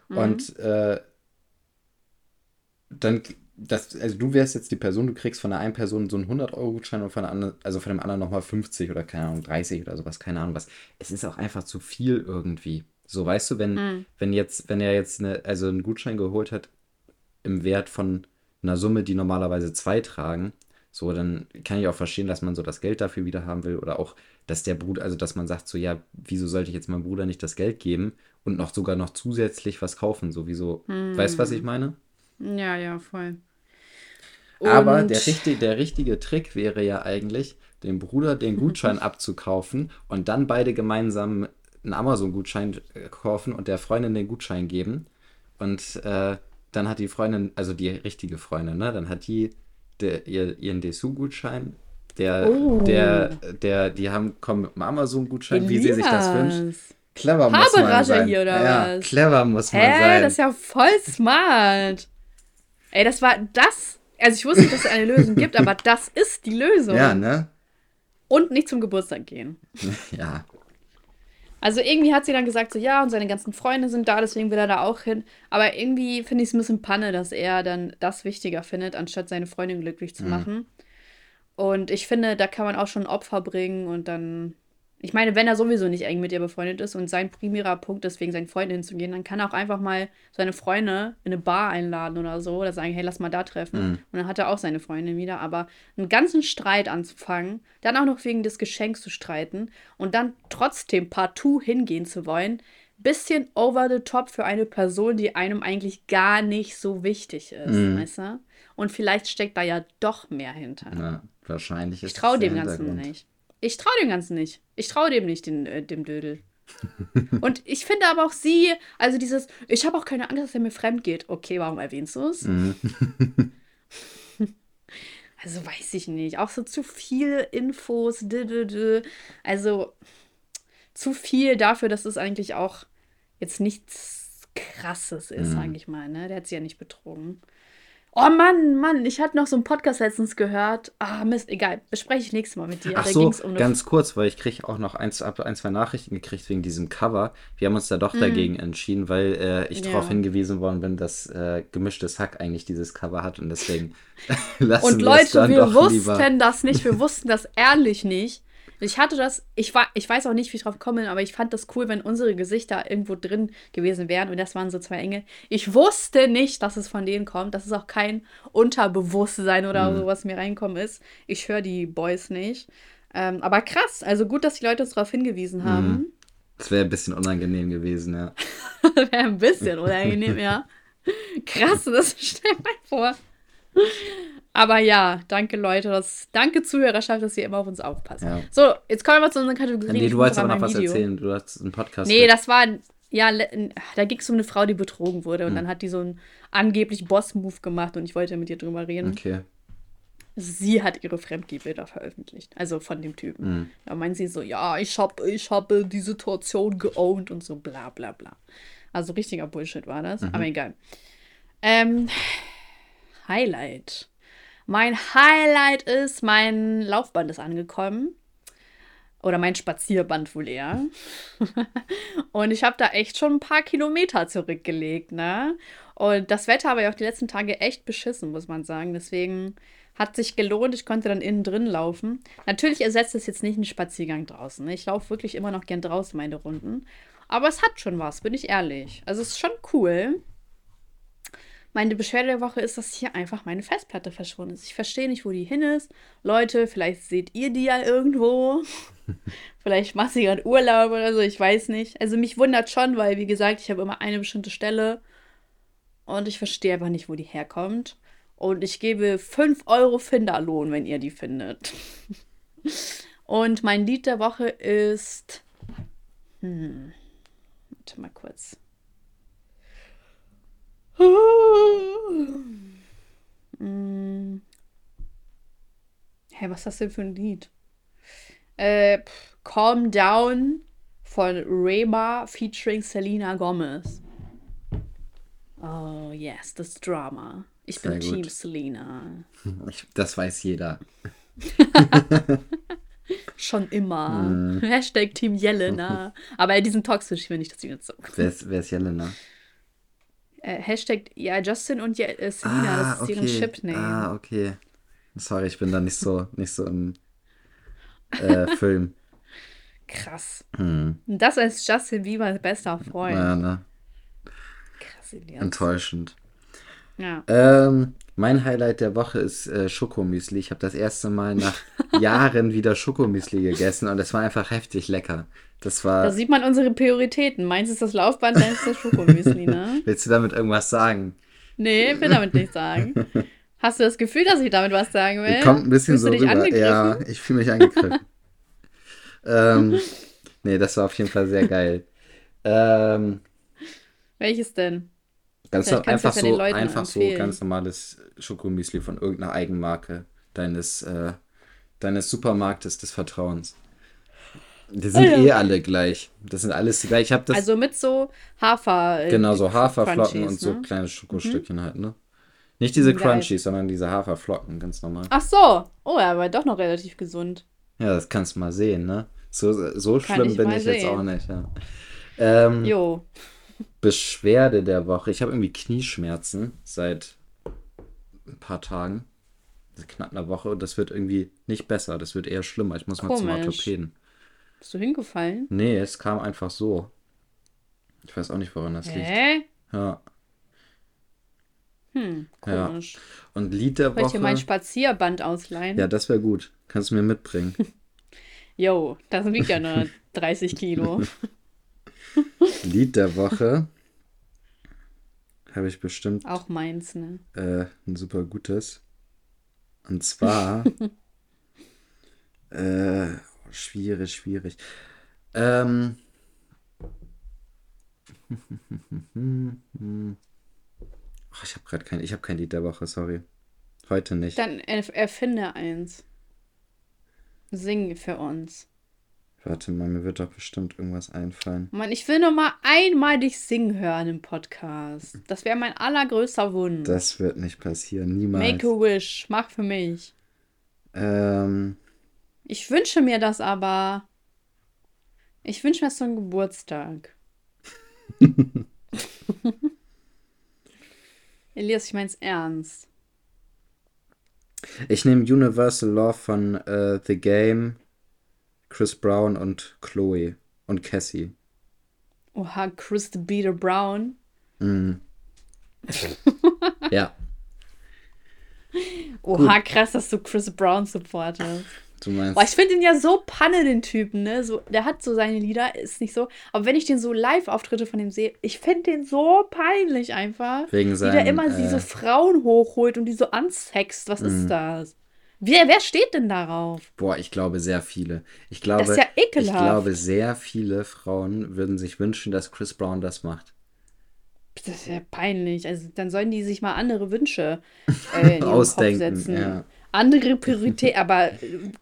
Und äh, dann, das, also du wärst jetzt die Person, du kriegst von der einen Person so einen 100-Euro-Gutschein und von der anderen, also von dem anderen nochmal 50 oder keine Ahnung, 30 oder sowas, keine Ahnung was. Es ist auch einfach zu viel irgendwie. So, weißt du, wenn, Mhm. wenn jetzt, wenn er jetzt eine, also einen Gutschein geholt hat im Wert von einer Summe, die normalerweise zwei tragen, so, dann kann ich auch verstehen, dass man so das Geld dafür wieder haben will oder auch, dass der Bruder, also dass man sagt so, ja, wieso sollte ich jetzt meinem Bruder nicht das Geld geben und noch sogar noch zusätzlich was kaufen, sowieso. Weißt du, was ich meine? Ja, ja, voll. Aber der, richtig, der richtige Trick wäre ja eigentlich, dem Bruder den Gutschein abzukaufen und dann beide gemeinsam einen Amazon-Gutschein äh, kaufen und der Freundin den Gutschein geben. Und äh, dann hat die Freundin, also die richtige Freundin, ne, dann hat die der, ihr, ihren Dessous-Gutschein. Der, Oh. der, der, die haben, kommen mit einem Amazon-Gutschein, wie sie sich das wünscht. Clever muss man Haberascher sein. hier, oder ja, was? clever muss man Hä, sein. das ist ja voll smart. Ey, das war das. Also ich wusste nicht, dass es eine Lösung gibt, aber das ist die Lösung. ja, ne? Und nicht zum Geburtstag gehen. Ja. Also irgendwie hat sie dann gesagt, so ja, und seine ganzen Freunde sind da, deswegen will er da auch hin. Aber irgendwie finde ich es ein bisschen Panne, dass er dann das wichtiger findet, anstatt seine Freundin glücklich zu machen. Und ich finde, da kann man auch schon Opfer bringen und dann. Ich meine, wenn er sowieso nicht eng mit ihr befreundet ist und sein primärer Punkt ist, wegen seinen Freunden hinzugehen, dann kann er auch einfach mal seine Freunde in eine Bar einladen oder so oder sagen, hey, lass mal da treffen. Mhm. Und dann hat er auch seine Freundin wieder. Aber einen ganzen Streit anzufangen, dann auch noch wegen des Geschenks zu streiten und dann trotzdem partout hingehen zu wollen, bisschen over the top für eine Person, die einem eigentlich gar nicht so wichtig ist, Mhm. weißt du? Und vielleicht steckt da ja doch mehr hinter. ja, wahrscheinlich ist Ich traue dem Ganzen nicht. Ich traue dem Ganzen nicht. Ich traue dem nicht, den, äh, dem Dödel. Und ich finde aber auch sie, also dieses, ich habe auch keine Angst, dass er mir fremd geht. Okay, warum erwähnst du es? Mhm. Also weiß ich nicht. Auch so zu viel Infos. dü. Also zu viel dafür, dass es eigentlich auch jetzt nichts Krasses ist, Mhm. sage ich mal. Ne? Der hat sie ja nicht betrogen. Oh Mann, Mann, ich hatte noch so einen Podcast letztens gehört. Ah, Mist, egal. Bespreche ich nächstes Mal mit dir. Ach da so, um ganz kurz, weil ich kriege auch noch ein, ein, zwei Nachrichten gekriegt wegen diesem Cover. Wir haben uns da doch dagegen entschieden, weil äh, ich. Ja. darauf hingewiesen worden bin, dass äh, gemischtes Hack eigentlich dieses Cover hat und deswegen lassen Und wir es Leute, dann wir doch wussten lieber. das nicht, wir wussten das ehrlich nicht. Ich hatte das, ich war, ich weiß auch nicht, wie ich drauf komme, aber ich fand das cool, wenn unsere Gesichter irgendwo drin gewesen wären und das waren so zwei Engel. Ich wusste nicht, dass es von denen kommt. Das ist auch kein Unterbewusstsein oder Mhm. so, was mir reinkommen ist. Ich höre die Boys nicht. Ähm, aber krass, also gut, dass die Leute uns darauf hingewiesen haben. Das wäre ein bisschen unangenehm gewesen, ja. Wäre ein bisschen unangenehm, ja. Krass, das stell mal vor. Aber ja, danke Leute, das, danke Zuhörerschaft, dass ihr immer auf uns aufpasst. Ja. So, jetzt kommen wir zu unserer Kategorie. Nee, du wolltest aber noch was Video. erzählen. Du hast einen Podcast. Nee, mit- das war, ja, da ging es um eine Frau, die betrogen wurde. Hm. Und dann hat die so einen angeblich Boss-Move gemacht und ich wollte mit ihr drüber reden. Okay. Sie hat ihre Fremdgehbilder veröffentlicht. Also von dem Typen. Hm. Da meint sie so, ja, ich habe ich hab die Situation geowned und so bla bla bla. Also richtiger Bullshit war das. Aber egal. Ähm, Highlight. Mein Highlight ist, mein Laufband ist angekommen. Oder mein Spazierband wohl eher. und ich habe da echt schon ein paar Kilometer zurückgelegt, ne? Und das Wetter aber ja auch die letzten Tage echt beschissen, muss man sagen. Deswegen hat sich gelohnt. Ich konnte dann innen drin laufen. Natürlich ersetzt es jetzt nicht einen Spaziergang draußen. Ne? Ich laufe wirklich immer noch gern draußen meine Runden. Aber es hat schon was, bin ich ehrlich. Also es ist schon cool. Meine Beschwerde der Woche ist, dass hier einfach meine Festplatte verschwunden ist. Ich verstehe nicht, wo die hin ist. Leute, vielleicht seht ihr die ja irgendwo. vielleicht macht sie gerade Urlaub oder so, ich weiß nicht. Also mich wundert schon, weil, wie gesagt, ich habe immer eine bestimmte Stelle und ich verstehe einfach nicht, wo die herkommt. Und ich gebe 5 Euro Finderlohn, wenn ihr die findet. Und mein Lied der Woche ist. Hm. Warte mal kurz. Hm. Hä, was ist das denn für ein Lied? Äh, pff, Calm Down von Reba featuring Selena Gomez. Oh, yes, das Drama. Ich bin Sehr gut. Team Selena. Ich, das weiß jeder. Schon immer. Mhm. Hashtag Team Jelena. Aber die sind toxisch, ich will nicht, dass die jetzt so. Wer ist, wer ist Jelena? Äh, Hashtag, ja, Justin und Je äh, Selena, das ist deren Chipname. Ah, okay. Sorry, ich bin da nicht so, nicht so im äh, Film. Krass. Hm. Das als Justin Biebers bester Freund. Ja, ne? Krass, Elias. Enttäuschend. Ja. Ähm, mein Highlight der Woche ist äh, Schokomüsli. Ich habe das erste Mal nach Jahren wieder Schokomüsli gegessen und es war einfach heftig lecker. Das war. Da sieht man unsere Prioritäten. Meins ist das Laufband, deins ist das Schokomüsli, ne? Willst du damit irgendwas sagen? Nee, will damit nicht sagen. Hast du das Gefühl, dass ich damit was sagen will? Kommt ein bisschen Fühlst so rüber. angegriffen? Ja, ich fühle mich angegriffen. ähm, nee, das war auf jeden Fall sehr geil. Ähm, Welches denn? ganz Vielleicht einfach ja so, einfach so ganz normales Schokomüsli von irgendeiner Eigenmarke deines, äh, deines Supermarktes des Vertrauens. Die sind Ah, ja. eh alle gleich. Das sind alles die gleich. Ich habe das Also mit so Hafer. äh, genau so Haferflocken Crunchies, und so ne? kleine Schokostückchen halt, ne? Nicht diese Geil. Crunchies, sondern diese Haferflocken, ganz normal. Ach so. Oh, er war doch noch relativ gesund. Ja, das kannst du mal sehen, ne? So, so Kann schlimm ich bin ich jetzt sehen. auch nicht, ja. Ähm, Jo. Beschwerde der Woche. Ich habe irgendwie Knieschmerzen seit ein paar Tagen. Knapp einer Woche. Und das wird irgendwie nicht besser. Das wird eher schlimmer. Ich muss mal zum Komisch. Orthopäden. Bist du hingefallen? Nee, es kam einfach so. Ich weiß auch nicht, woran das liegt. Hä? Ja. Hm, Ja. komisch. Und Lied der Soll ich dir Woche. mein Spazierband ausleihen? Ja, das wäre gut. Kannst du mir mitbringen. Jo, das wiegt ja nur 30 Kilo. Lied der Woche. Habe ich bestimmt Auch meins, ne? äh, ein super gutes. Und zwar. äh, schwierig, schwierig. Ähm. Ach, ich habe gerade kein, ich habe kein Lied der Woche, sorry. Heute nicht. Dann erf- erfinde eins. Sing für uns. Warte mal, mir wird doch bestimmt irgendwas einfallen. Mann, ich will noch mal einmal dich singen hören im Podcast. Das wäre mein allergrößter Wunsch. Das wird nicht passieren, niemals. Make a wish. Mach für mich. Ähm, Ich wünsche mir das aber. Ich wünsche mir so einen Geburtstag. Elias, ich mein's ernst. ich nehme Universal Love von äh, The Game, Chris Brown und Chloe und Cassie. Oha, Chris the Beater Brown. Mm. ja, Oha, krass, dass du Chris Brown supportest. Du meinst. Boah, ich finde ihn ja so Panne, den Typen, ne? So, der hat so seine Lieder, ist nicht so. Aber wenn ich den so Live-Auftritte von dem sehe, ich finde den so peinlich einfach. Wegen wie der seinem, immer äh, diese Frauen hochholt und die so ansext. Was Mhm. ist das? Wer, wer steht denn darauf? Boah, ich glaube sehr viele. Ich glaube, ist ja ich ekelhaft. glaube, sehr viele Frauen würden sich wünschen, dass Chris Brown das macht. Das ist ja peinlich. Also dann sollen die sich mal andere Wünsche äh, in ihren Kopf Ausdenken, setzen. ja. Andere Priorität, aber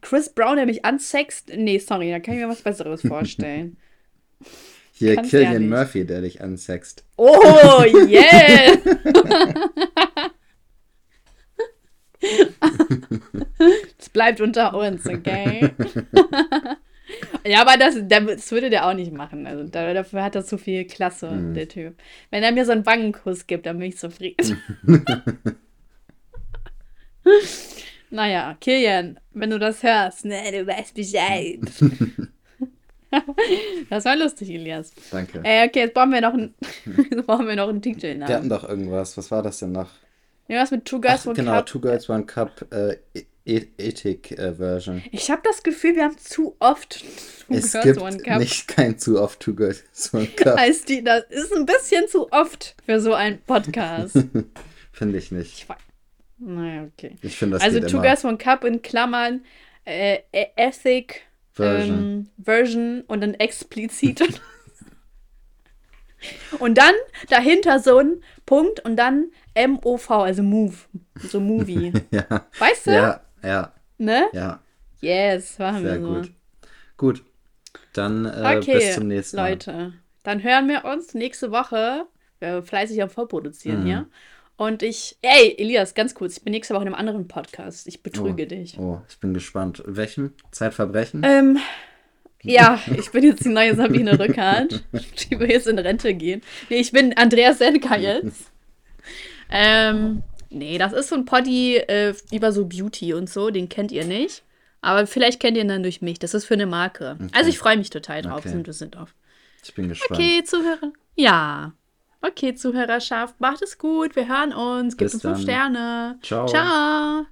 Chris Brown, der mich ansext, nee, sorry, da kann ich mir was Besseres vorstellen. Hier Kannst ja Killian. Murphy, der dich ansext. Oh, yeah! Es bleibt unter uns, okay? ja, aber das, das würde der auch nicht machen. Also da, dafür hat er zu viel Klasse, Mhm. der Typ. Wenn er mir so einen Wangenkuss gibt, dann bin ich zufrieden. naja, Kilian, wenn du das hörst, ne, du weißt Bescheid. das war lustig, Elias. Danke. Ey, okay, jetzt brauchen wir noch einen, jetzt brauchen wir noch einen Titel. Wir hatten doch irgendwas. Was war das denn noch? Irgendwas mit Two Girls Ach, One genau, Cup. Two Girls One Cup äh, E- Ethik äh, Version. Ich habe das Gefühl, wir haben zu oft Two Es Girls gibt One Cup. nicht kein zu oft Two Girls One Cup. Das ist ein bisschen zu oft für so einen Podcast. Finde ich nicht. Ich weiß. Naja, okay. Ich finde das also Two. Girls One Cup in Klammern äh, äh, Ethic Version. Ähm, Version und dann explizit. und dann dahinter so ein Punkt und dann MOV, also Move. So Movie. ja. Weißt du? ja, ja, Ne? ja. Yes, machen Sehr wir so. gut. Gut. Dann äh, Okay, bis zum nächsten Mal. Leute. Dann hören wir uns nächste Woche. Wir fleißig am Vorproduzieren Mhm. hier. Und ich, ey, Elias, ganz kurz, ich bin nächste Woche in einem anderen Podcast. Ich betrüge dich. Oh, ich bin gespannt. Welchen? Zeitverbrechen? Ähm, ja, ich bin jetzt die neue Sabine Rückert, die will jetzt in Rente gehen. Nee, ich bin Andreas Senka jetzt. ähm, nee, das ist so ein Poddy äh, über so Beauty und so, den kennt ihr nicht. Aber vielleicht kennt ihr ihn dann durch mich. Das ist für eine Marke. Also ich freue mich total drauf. Okay. Sind wir sind drauf. Ich bin gespannt. Okay, Zuhörer. Ja. Okay, Zuhörerschaft, macht es gut. Wir hören uns. Gebt Bis uns fünf dann. Sterne. Ciao. Ciao.